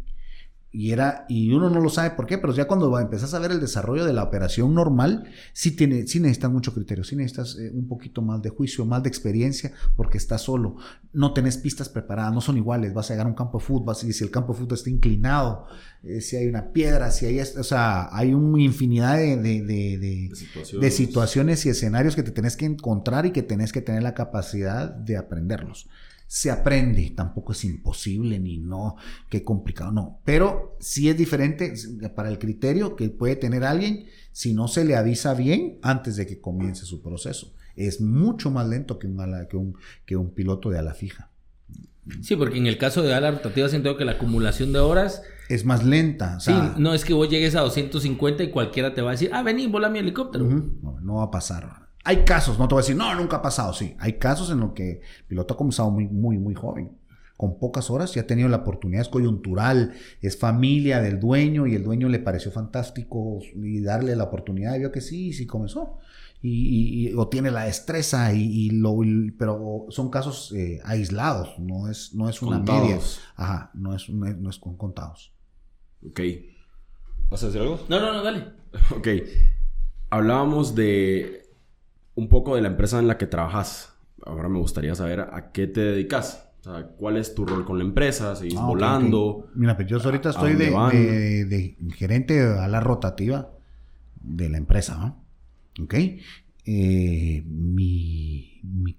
Y era, y uno no lo sabe por qué, pero ya cuando empezás a ver el desarrollo de la operación normal, sí, tiene, sí necesitas mucho criterio, sí necesitas eh, un poquito más de juicio, más de experiencia, porque estás solo. No tenés pistas preparadas, no son iguales. Vas a llegar a un campo de fútbol, y si el campo de fútbol está inclinado, eh, si hay una piedra, si hay, o sea, hay una infinidad de, de, de, de situaciones. situaciones y escenarios que te tenés que encontrar y que tenés que tener la capacidad de aprenderlos se aprende, tampoco es imposible ni no, qué complicado, no, pero sí es diferente para el criterio que puede tener alguien si no se le avisa bien antes de que comience su proceso. Es mucho más lento que un, que un, que un piloto de ala fija. Sí, porque en el caso de ala rotativa siento que la acumulación de horas es más lenta. sí, no es que vos llegues a 250 y cualquiera te va a decir, ah, vení, vola mi helicóptero. no, no va a pasar. Hay casos, no te voy a decir, no, nunca ha pasado, sí. Hay casos en los que el piloto ha comenzado muy, muy, muy joven. Con pocas horas ya ha tenido la oportunidad, es coyuntural, es familia del dueño y el dueño le pareció fantástico y darle la oportunidad y vio que sí, sí comenzó. Y, o tiene la destreza y, lo pero son casos eh, aislados no es no es una media. Ajá no es no es con contados. Ok. Vas a decir algo no no no dale. Ok. Hablábamos de un poco de la empresa en la que trabajas. Ahora me gustaría saber a qué te dedicas. O sea, ¿cuál es tu rol con la empresa? ¿Seguís ah, volando? Mira, pues yo ahorita estoy de, gerente a la rotativa de la empresa, ¿no? ¿Ok? Eh, mi, mi,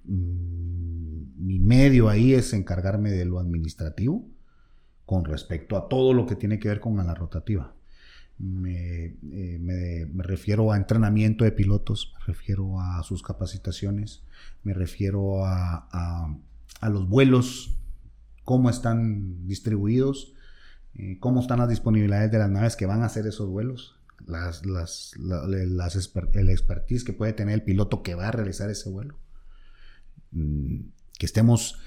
mi, medio ahí es encargarme de lo administrativo con respecto a todo lo que tiene que ver con la rotativa. Eh, me, me, refiero a entrenamiento de pilotos, me refiero a sus capacitaciones, me refiero a, a, los vuelos, cómo están distribuidos, eh, cómo están las disponibilidades de las naves que van a hacer esos vuelos, las, las, el expertise que puede tener el piloto que va a realizar ese vuelo. Mm, que estemos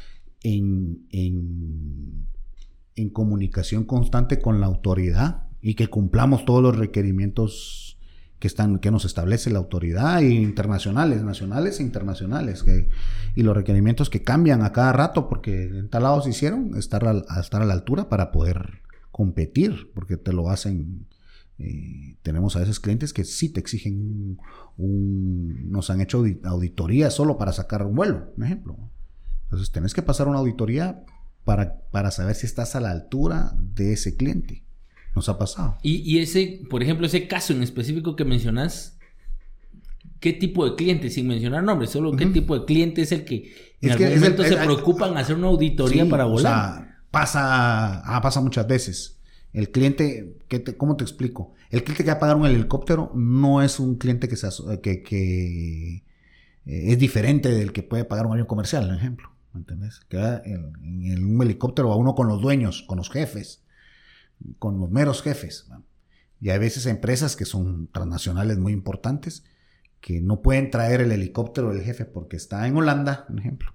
en, en, en comunicación constante con la autoridad y que cumplamos todos los requerimientos que están que nos establece la autoridad internacionales, nacionales e internacionales, y los requerimientos que cambian a cada rato porque en tal lado se hicieron estar a, estar a la altura para poder competir, porque te lo hacen. Eh, tenemos a veces clientes que sí te exigen nos han hecho auditoría solo para sacar un vuelo, un ejemplo. Entonces tenés que pasar una auditoría para, para saber si estás a la altura de ese cliente. Nos ha pasado. Y, ese, por ejemplo, ese caso en específico que mencionas, ¿qué tipo de cliente? Sin mencionar nombres, solo qué tipo de cliente es el que en algún momento se preocupan hacer una auditoría para volar. O sea, pasa, ah, pasa muchas veces. El cliente, ¿cómo te explico? El cliente que va a pagar un helicóptero no es un cliente que, se, que, que eh, es diferente del que puede pagar un avión comercial, por ejemplo. ¿Me entiendes? Que va en, en, un helicóptero a uno con los dueños, con los jefes con los meros jefes. Y hay veces empresas que son transnacionales muy importantes que no pueden traer el helicóptero del jefe porque está en Holanda, por ejemplo.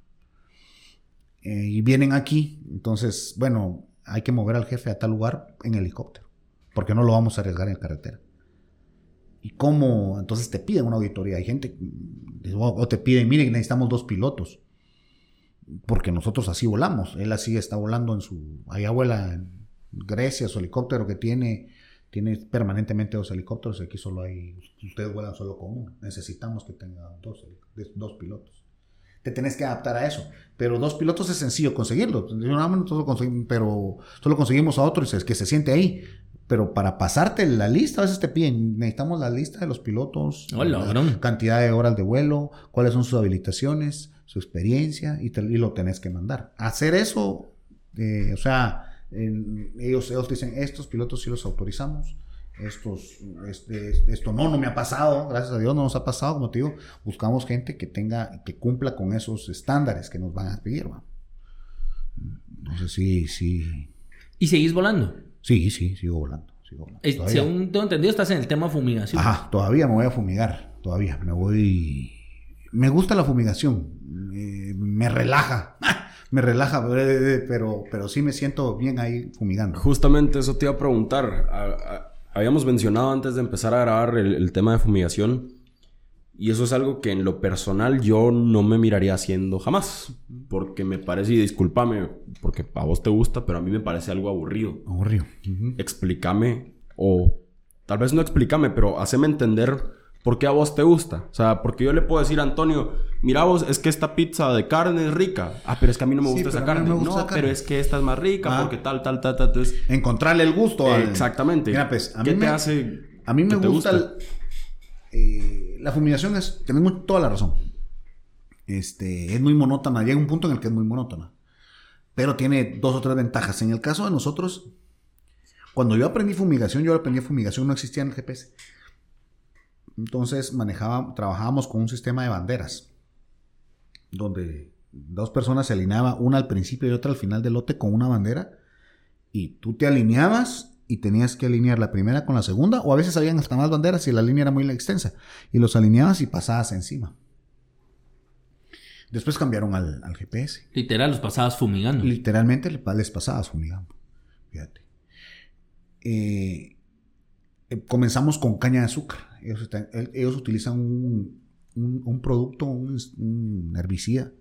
Eh, y vienen aquí, entonces, bueno, hay que mover al jefe a tal lugar en helicóptero, porque no lo vamos a arriesgar en carretera. ¿Y cómo? Entonces te piden una auditoría. Hay gente, o te piden, miren, necesitamos dos pilotos, porque nosotros así volamos. Él así está volando en su, vuela en Grecia, su helicóptero que tiene, tiene permanentemente dos helicópteros, aquí solo hay, ustedes vuelan solo con uno, necesitamos que tenga dos, dos pilotos. Te tenés que adaptar a eso, pero dos pilotos es sencillo conseguirlo, pero solo conseguimos a otro que se siente ahí, pero para pasarte la lista, a veces te piden, necesitamos la lista de los pilotos, cantidad de horas de vuelo, cuáles son sus habilitaciones, su experiencia, y, lo tenés que mandar. Hacer eso, eh, o sea, ellos, ellos dicen, estos pilotos sí los autorizamos, estos, este, esto no, no me ha pasado, gracias a Dios no nos ha pasado, como te digo, buscamos gente que tenga, que cumpla con esos estándares que nos van a pedir, Entonces sí, sí. ¿Y seguís volando? Sí, sí, sigo volando. Sigo volando. Eh, según tengo entendido, estás en el tema fumigación. Ajá, todavía me voy a fumigar, todavía, me voy... Me gusta la fumigación, eh, me relaja. me relaja, pero, pero sí me siento bien ahí fumigando. Justamente eso te iba a preguntar. habíamos mencionado antes de empezar a grabar el, tema de fumigación Y eso es algo que en lo personal yo no me miraría haciendo jamás. Porque me parece, y discúlpame, porque a vos te gusta, pero a mí me parece algo aburrido. Aburrido. Explícame, o tal vez no explícame, pero haceme entender por qué a vos te gusta. O sea, porque yo le puedo decir a Antonio, mira vos, es que esta pizza de carne es rica. Ah, pero es que a mí no me Sí, gusta esa pero a mí carne. no esa pero es que esta es más rica Ah. porque tal, tal, tal, tal. Entonces, Encontrarle el gusto. al- exactamente. Mira, pues, a ¿Qué mí te me- hace A mí me gusta, el- eh, la fumigación es, tenemos toda la razón. Este, es muy monótona, llega un punto en el que es muy monótona. Pero tiene dos o tres ventajas. En el caso de nosotros, cuando yo aprendí fumigación, yo aprendí fumigación, no existía en el GPS. Entonces manejaba, trabajábamos con un sistema de banderas, donde dos personas se alineaban, una al principio y otra al final del lote con una bandera, y tú te alineabas y tenías que alinear la primera con la segunda, o a veces habían hasta más banderas y la línea era muy extensa, y los alineabas y pasabas encima. Después cambiaron al, al GPS. Literal, los pasabas fumigando. Literalmente le- les pasabas fumigando. Fíjate. Eh, eh, comenzamos con caña de azúcar. Ellos, están- el- ellos utilizan un, un- un producto, un, un herbicida,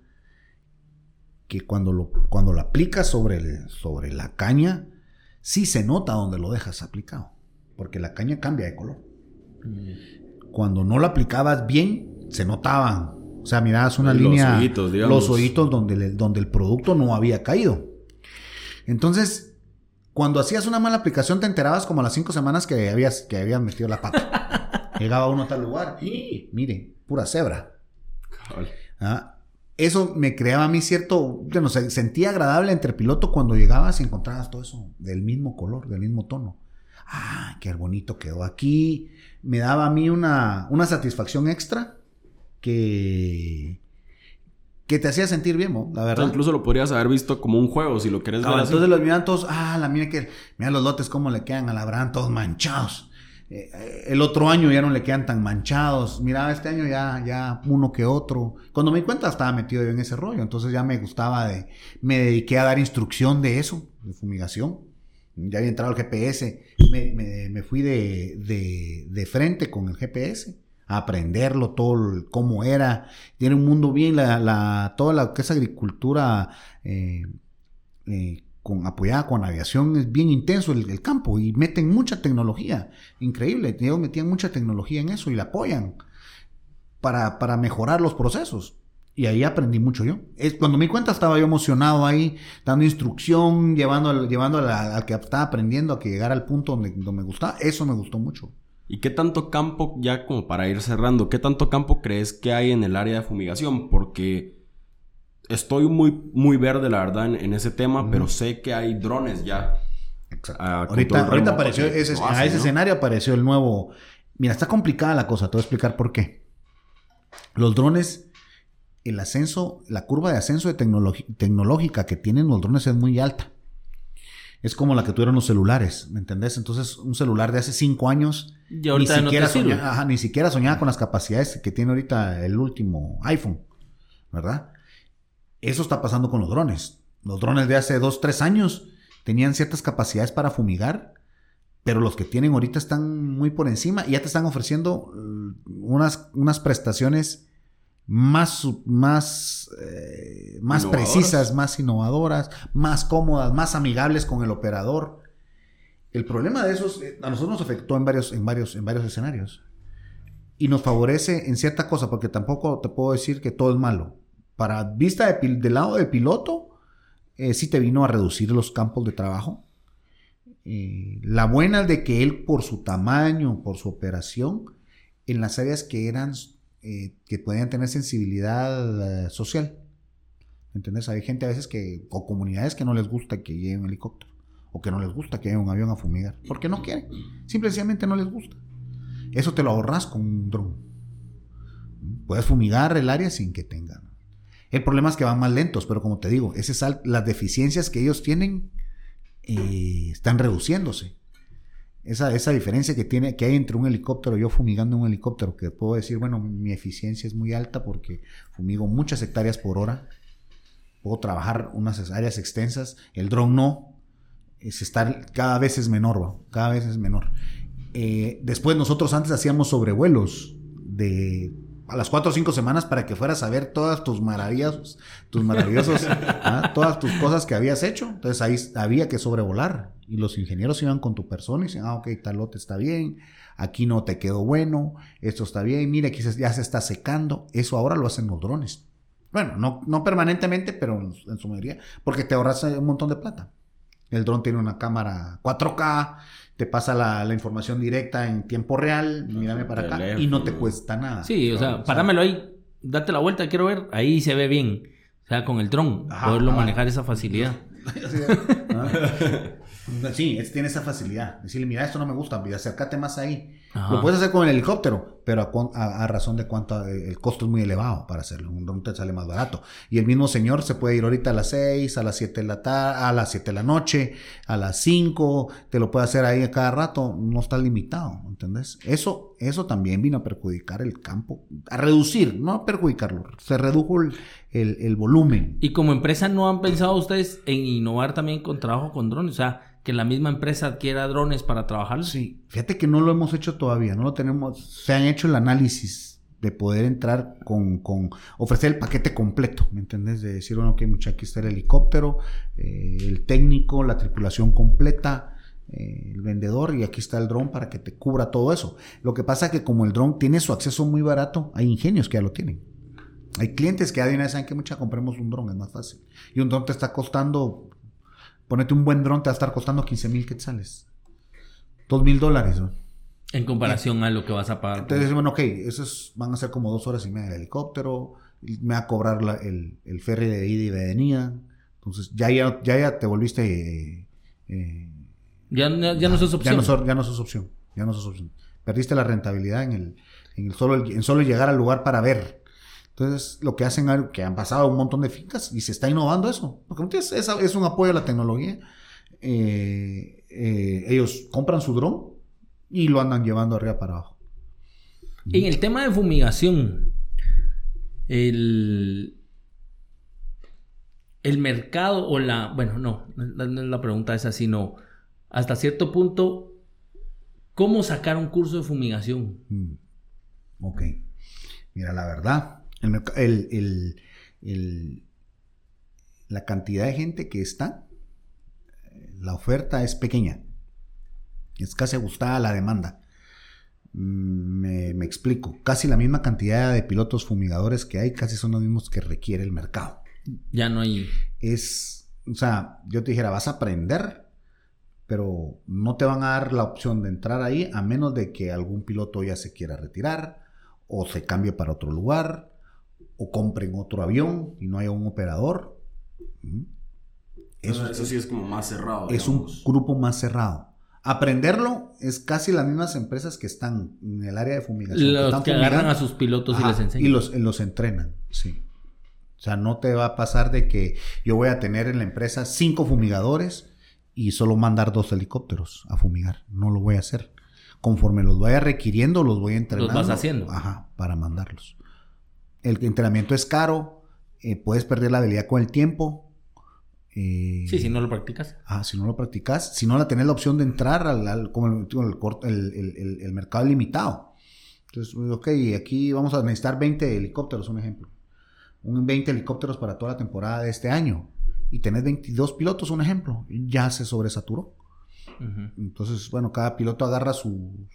que cuando lo, cuando lo aplicas sobre, el- sobre la caña, sí se nota donde lo dejas aplicado. Porque la caña cambia de color. Cuando no lo aplicabas bien, se notaban. O sea, mirabas una Los línea. los hoyitos donde, le- donde el producto no había caído. Entonces, cuando hacías una mala aplicación, te enterabas como a las cinco semanas que habías, que habías metido la pata. Llegaba uno a tal lugar y, mire, pura cebra. Ah, Eso me creaba a mí cierto, bueno, se sentía agradable entre piloto cuando llegabas y encontrabas todo eso del mismo color, del mismo tono. Ah, qué bonito quedó aquí. Me daba a mí una, una satisfacción extra que, que te hacía sentir bien, ¿no? la O sea, verdad. incluso lo podrías haber visto como un juego si lo querés ver Ah, así. entonces los miran todos, ah, la mira que, mira los lotes cómo le quedan a la todos manchados. Eh, el otro año ya no le quedan tan manchados. Mira, este año ya, ya uno que otro. Cuando me di cuenta estaba metido yo en ese rollo. Entonces ya me gustaba de, me dediqué a dar instrucción de eso, de fumigación. Ya había entrado el GPS. Me, me- me fui de, de, de frente con el GPS. A aprenderlo todo, el- cómo era. Tiene un mundo bien, la, la, toda la que es agricultura eh, eh, con, apoyada con aviación, es bien intenso el, campo y meten mucha tecnología. Increíble, ellos metían mucha tecnología en eso y la apoyan para, para mejorar los procesos. Y ahí aprendí mucho yo. Es, cuando me di cuenta estaba yo emocionado ahí, dando instrucción, llevando, llevando al que estaba aprendiendo a que llegara al punto donde, donde me gustaba. Eso me gustó mucho. ¿Y qué tanto campo, ya como para ir cerrando, qué tanto campo crees que hay en el área de fumigación? Porque estoy muy, muy verde, la verdad, en, en ese tema, pero sé que hay drones ya. Ah, ahorita apareció, ese, a ese ¿no? escenario apareció el nuevo... Mira, está complicada la cosa, te voy a explicar por qué. Los drones, el ascenso, la curva de ascenso de tecnológica que tienen los drones es muy alta. Es como la que tuvieron los celulares, ¿me entendés? Entonces, un celular de hace cinco años Y ni ahorita no siquiera, sirve. soñaba, ajá, ni siquiera soñaba con las capacidades que tiene ahorita el último iPhone, ¿verdad? Eso está pasando con los drones. Los drones de hace dos, tres años tenían ciertas capacidades para fumigar, pero los que tienen ahorita están muy por encima y ya te están ofreciendo eh, unas, unas prestaciones más, más, eh, más precisas, más innovadoras, más cómodas, más amigables con el operador. El problema de esos eh, a nosotros nos afectó en varios, en varios, en varios escenarios. Y nos favorece en cierta cosa, porque tampoco te puedo decir que todo es malo. Para vista de del lado del piloto, eh, sí te vino a reducir los campos de trabajo. Eh, la buena es de que él, por su tamaño, por su operación, en las áreas que eran, eh, que podían tener sensibilidad social. ¿Entendés? Hay gente a veces que, o comunidades que no les gusta que llegue un helicóptero, o que no les gusta que llegue un avión a fumigar, porque no quieren, simplemente no les gusta. Eso te lo ahorras con un dron. Puedes fumigar el área sin que tengan. El problema es que van más lentos, pero como te digo, ese las deficiencias que ellos tienen eh, están reduciéndose. Esa, esa diferencia que, tiene, que hay entre un helicóptero yo fumigando un helicóptero, que puedo decir, bueno, mi eficiencia es muy alta porque fumigo muchas hectáreas por hora, puedo trabajar unas áreas extensas, el dron no, es estar, cada vez es menor, ¿va? cada vez es menor. Eh, después nosotros antes hacíamos sobrevuelos de a las cuatro o cinco semanas para que fueras a ver todas tus maravillas, tus maravillosos, ¿ah? todas tus cosas que habías hecho. Entonces ahí había que sobrevolar. Y los ingenieros iban con tu persona y decían, ah, ok, tal lote está bien, aquí no te quedó bueno, esto está bien, mira, aquí ya se está secando. Eso ahora lo hacen los drones. Bueno, no, no permanentemente, pero en, su mayoría, porque te ahorras un montón de plata. El dron tiene una cámara 4K, te pasa la, información directa en tiempo real, mírame para acá, y no te cuesta nada. Sí, o sea, páramelo ahí, date la vuelta, quiero ver, ahí se ve bien. O sea, con el dron, poderlo manejar esa facilidad. Sí, tiene esa facilidad. Decirle, mira, esto no me gusta, acércate más ahí. Lo puedes hacer con el helicóptero, pero a, razón de cuánto eh, el costo es muy elevado para hacerlo. Un dron te sale más barato. Y el mismo señor se puede ir ahorita a las 6, a las 7 de la tarde, a las 7 de la noche, a las 5, te lo puede hacer ahí a cada rato, no está limitado, ¿entendés? Eso, eso también vino a perjudicar el campo, a reducir, no a perjudicarlo, se redujo el, el volumen. Y como empresa, ¿no han pensado ustedes en innovar también con trabajo con drones? O sea, que la misma empresa adquiera drones para trabajar. Sí, fíjate que no lo hemos hecho todavía, no lo tenemos, se han hecho el análisis de poder entrar con, con ofrecer el paquete completo, ¿me entiendes? De decir, bueno, ok, mucha, aquí está el helicóptero, eh, el técnico, la tripulación completa, eh, el vendedor y aquí está el dron para que te cubra todo eso. Lo que pasa es que como el dron tiene su acceso muy barato, hay ingenios que ya lo tienen. Hay clientes que ya de una vez saben que mucha compremos un dron, es más fácil. Y un dron te está costando Ponete un buen dron, te va a estar costando 15 mil quetzales. 2 mil dólares, En comparación a lo que vas a pagar. Entonces, bueno, ok, esos van a ser como dos horas y media de helicóptero. Me va a cobrar el, el, ferry de ida y de venida. Entonces, ya, ya, ya, te volviste. Eh, eh, ya, ya, no sos opción. Ya no, ya no sos opción. Ya no sos opción. Perdiste la rentabilidad en el, en el solo, en solo llegar al lugar para ver. Entonces, lo que hacen, que han pasado un montón de fincas y se está innovando eso. Porque es, es un apoyo a la tecnología. Eh, eh, ellos compran su dron y lo andan llevando arriba para abajo. En el tema de fumigación, el, el mercado o la, bueno, no, no, la pregunta es así, no. Hasta cierto punto, ¿cómo sacar un curso de fumigación? Mm. Ok. Mira, la verdad, el, el, la cantidad de gente que está, la oferta es pequeña. Es casi ajustada la demanda. Mm, me, me, explico. Casi la misma cantidad de pilotos fumigadores que hay, casi son los mismos que requiere el mercado. Ya no hay. Es, o sea, yo te dijera, vas a aprender, pero no te van a dar la opción de entrar ahí a menos de que algún piloto ya se quiera retirar o se cambie para otro lugar o compren otro avión y no haya un operador. Eso, sí es como más cerrado. Es un grupo más cerrado. Aprenderlo es casi las mismas empresas que están en el área de fumigación. Los que, agarran a sus pilotos y les enseñan. Y los, los entrenan, sí. O sea, no te va a pasar de que yo voy a tener en la empresa cinco fumigadores y solo mandar dos helicópteros a fumigar. No lo voy a hacer. Conforme los vaya requiriendo, los voy entrenando. Los vas haciendo. Ajá, para mandarlos el entrenamiento es caro, eh, puedes perder la habilidad con el tiempo. Eh, sí, si no lo practicas. Ah, si no lo practicas, si no la tenés la opción de entrar al, como el, el, mercado limitado. Entonces, ok, aquí vamos a necesitar 20 helicópteros, un ejemplo. Un 20 helicópteros para toda la temporada de este año. Y tenés 22 pilotos, un ejemplo. Ya se sobresaturó. Entonces, bueno, cada piloto agarra su,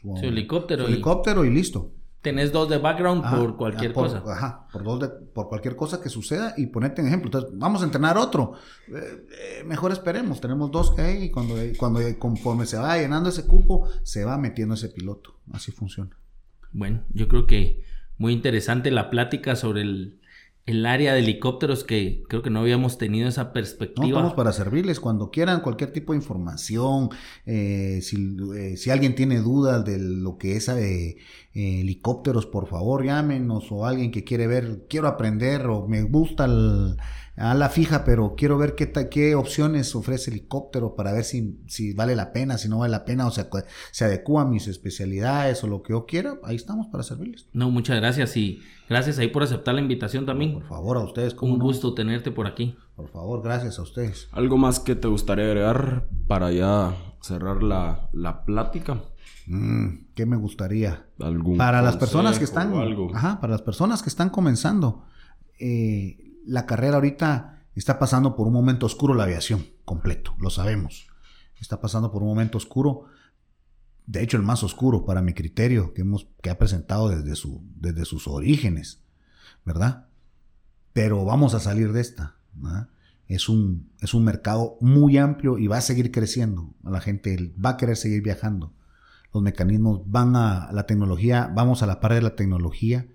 su, helicóptero, helicóptero y listo tenés dos de background por cualquier cosa. Ajá, por, dos de, por cualquier cosa que suceda y ponerte en ejemplo. Entonces, vamos a entrenar otro. Eh, eh, mejor esperemos, tenemos dos que hay y cuando, cuando conforme se va llenando ese cupo, se va metiendo ese piloto. Así funciona. Bueno, yo creo que muy interesante la plática sobre el, el área de helicópteros que creo que no habíamos tenido esa perspectiva. No, estamos para servirles cuando quieran cualquier tipo de información. Eh, si, eh, si, alguien tiene dudas de lo que es de eh, helicópteros, por favor llámenos o alguien que quiere ver, quiero aprender o me gusta el, a la fija, pero quiero ver qué, qué opciones ofrece helicóptero para ver si, si vale la pena, si no vale la pena, o sea, se adecua a mis especialidades o lo que yo quiera, ahí estamos para servirles. No, muchas gracias y gracias ahí por aceptar la invitación también. Por favor, a ustedes. Un gusto tenerte por aquí. Por favor, gracias a ustedes. ¿Algo más que te gustaría agregar para ya cerrar la, la plática. Mm, ¿Qué me gustaría? ¿Algún Para las personas que están, o algo? ajá, para las personas que están comenzando, eh, la carrera ahorita está pasando por un momento oscuro la aviación, completo, lo sabemos. Está pasando por un momento oscuro, de hecho el más oscuro para mi criterio que hemos que ha presentado desde su desde sus orígenes, ¿verdad? Pero vamos a salir de esta. Es un, es un mercado muy amplio y va a seguir creciendo. La gente va a querer seguir viajando. Los mecanismos van a la tecnología, vamos a la par de la tecnología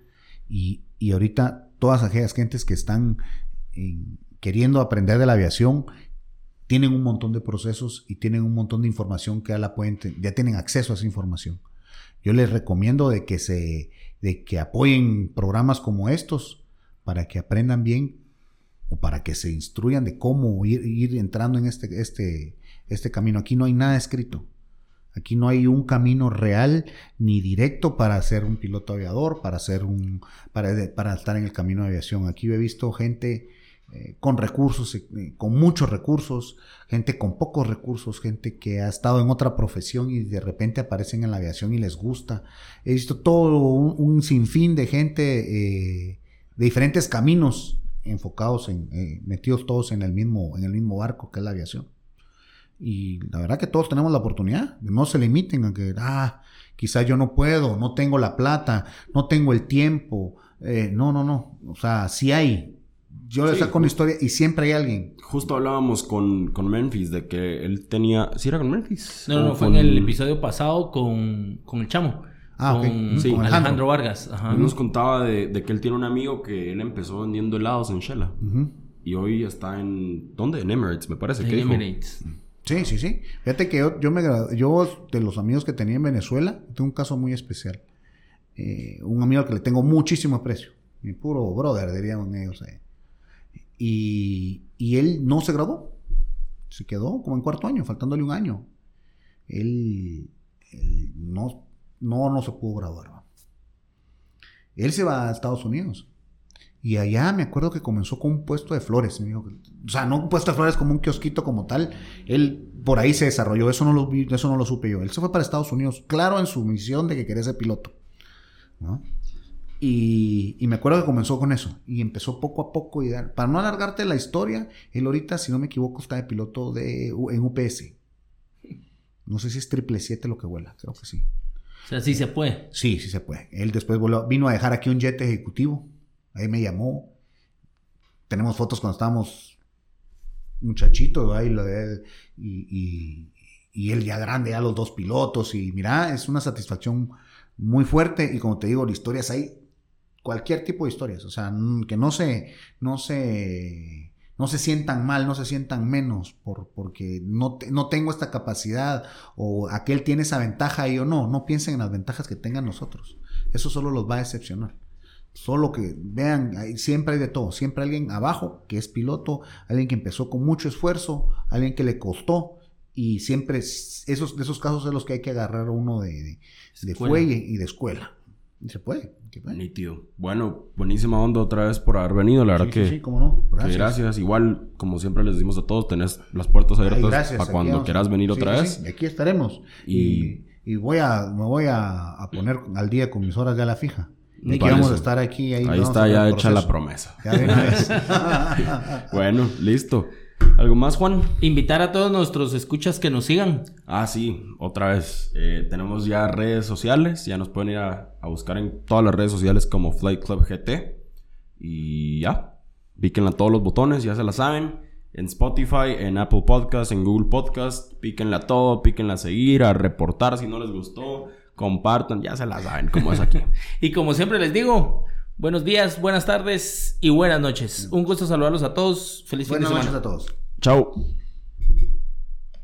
y, y ahorita todas aquellas gentes que están eh, queriendo aprender de la aviación tienen un montón de procesos y tienen un montón de información que ya la pueden, ya tienen acceso a esa información. Yo les recomiendo de que se, de que apoyen programas como estos para que aprendan bien o para que se instruyan de cómo ir, ir entrando en este, este, este camino. Aquí no hay nada escrito. Aquí no hay un camino real ni directo para ser un piloto aviador, para ser un, para, para estar en el camino de aviación. Aquí he visto gente eh, con recursos, eh, con muchos recursos, gente con pocos recursos, gente que ha estado en otra profesión y de repente aparecen en la aviación y les gusta. He visto todo un, sinfín de gente eh, de diferentes caminos enfocados en, eh, metidos todos en el mismo, en el mismo barco que es la aviación. Y la verdad que todos tenemos la oportunidad. No se limiten a que, ah, quizás yo no puedo, no tengo la plata, no tengo el tiempo. Eh, no, no, no. O sea, sí hay. Yo le Sí, saco una historia y siempre hay alguien. Justo hablábamos con, con Memphis de que él tenía... ¿Sí era con Memphis? No, no, ¿O no, fue con- en el episodio pasado con, con el chamo. Ah, ok. con, Sí, con con Alejandro. Alejandro. Vargas. Ajá. Él nos contaba de, de que él tiene un amigo que él empezó vendiendo helados en Shela. Y hoy está en... ¿Dónde? En Emirates, me parece En que dijo. Sí, sí, sí. Fíjate que yo, yo me yo de los amigos que tenía en Venezuela, tengo un caso muy especial. Eh, un amigo al que le tengo muchísimo aprecio. Mi puro brother, dirían ellos. Y, y él no se graduó. Se quedó como en cuarto año, faltándole un año. Él, no, no, no se pudo graduar. Él se va a Estados Unidos. Y allá me acuerdo que comenzó con un puesto de flores. me dijo que- o sea, no un puesto de flores como un kiosquito como tal. Él por ahí se desarrolló. Eso no lo vi, eso no lo supe yo. Él se fue para Estados Unidos, claro, en su misión de que quería ser piloto. ¿no? Y, y me acuerdo que comenzó con eso. Y empezó poco a poco. Y dar- para no alargarte la historia, él ahorita, si no me equivoco, está de piloto de, en UPS. No sé si es triple siete lo que vuela. Creo que sí. O sea, sí se puede. Sí, sí se puede. Él después voló- vino a dejar aquí un jet ejecutivo. Ahí me llamó. Tenemos fotos cuando estábamos muchachitos, ahí y, y- él ya grande, ya los dos pilotos. Y mira, es una satisfacción muy fuerte. Y como te digo, historias hay cualquier tipo de historias. O sea, n- que no se, no se, no se sientan mal, no se sientan menos por, porque no, no tengo esta capacidad o aquel tiene esa ventaja y yo no. No piensen en las ventajas que tengan nosotros. Eso solo los va a decepcionar. Solo que vean, hay- siempre hay de todo. Siempre alguien abajo que es piloto, alguien que empezó con mucho esfuerzo, alguien que le costó. Y siempre es- esos, de esos casos es los que hay que agarrar uno de, de, de fuelle y de escuela. Se puede. Nítido. Bueno, buenísima onda otra vez por haber venido. La verdad Sí, que... sí, sí, cómo no. que Gracias. Gracias. Igual, como siempre les decimos a todos, tenés las puertas abiertas para cuando vamos. quieras venir otra vez. Aquí estaremos. Y- Y, y voy a, me voy a, a poner al día con mis horas ya a la fija. Parece. a estar aquí. Ahí, está ya hecha la promesa. Ya de una vez. Bueno, listo. ¿Algo más, Juan? Invitar a todos nuestros escuchas que nos sigan. Ah, sí, otra vez. Eh, tenemos ya redes sociales. Ya nos pueden ir a, a buscar en todas las redes sociales como Flight Club GT. Y ya. Píquenle a todos los botones, ya se la saben. En Spotify, en Apple Podcast, en Google Podcast. Píquenle a todo, píquenle a seguir, a reportar si no les gustó. Compartan, ya se la saben cómo es aquí. Y como siempre les digo, buenos días, buenas tardes y buenas noches. Un gusto saludarlos a todos. Feliz fin de Buenas semana. noches a todos. Chao.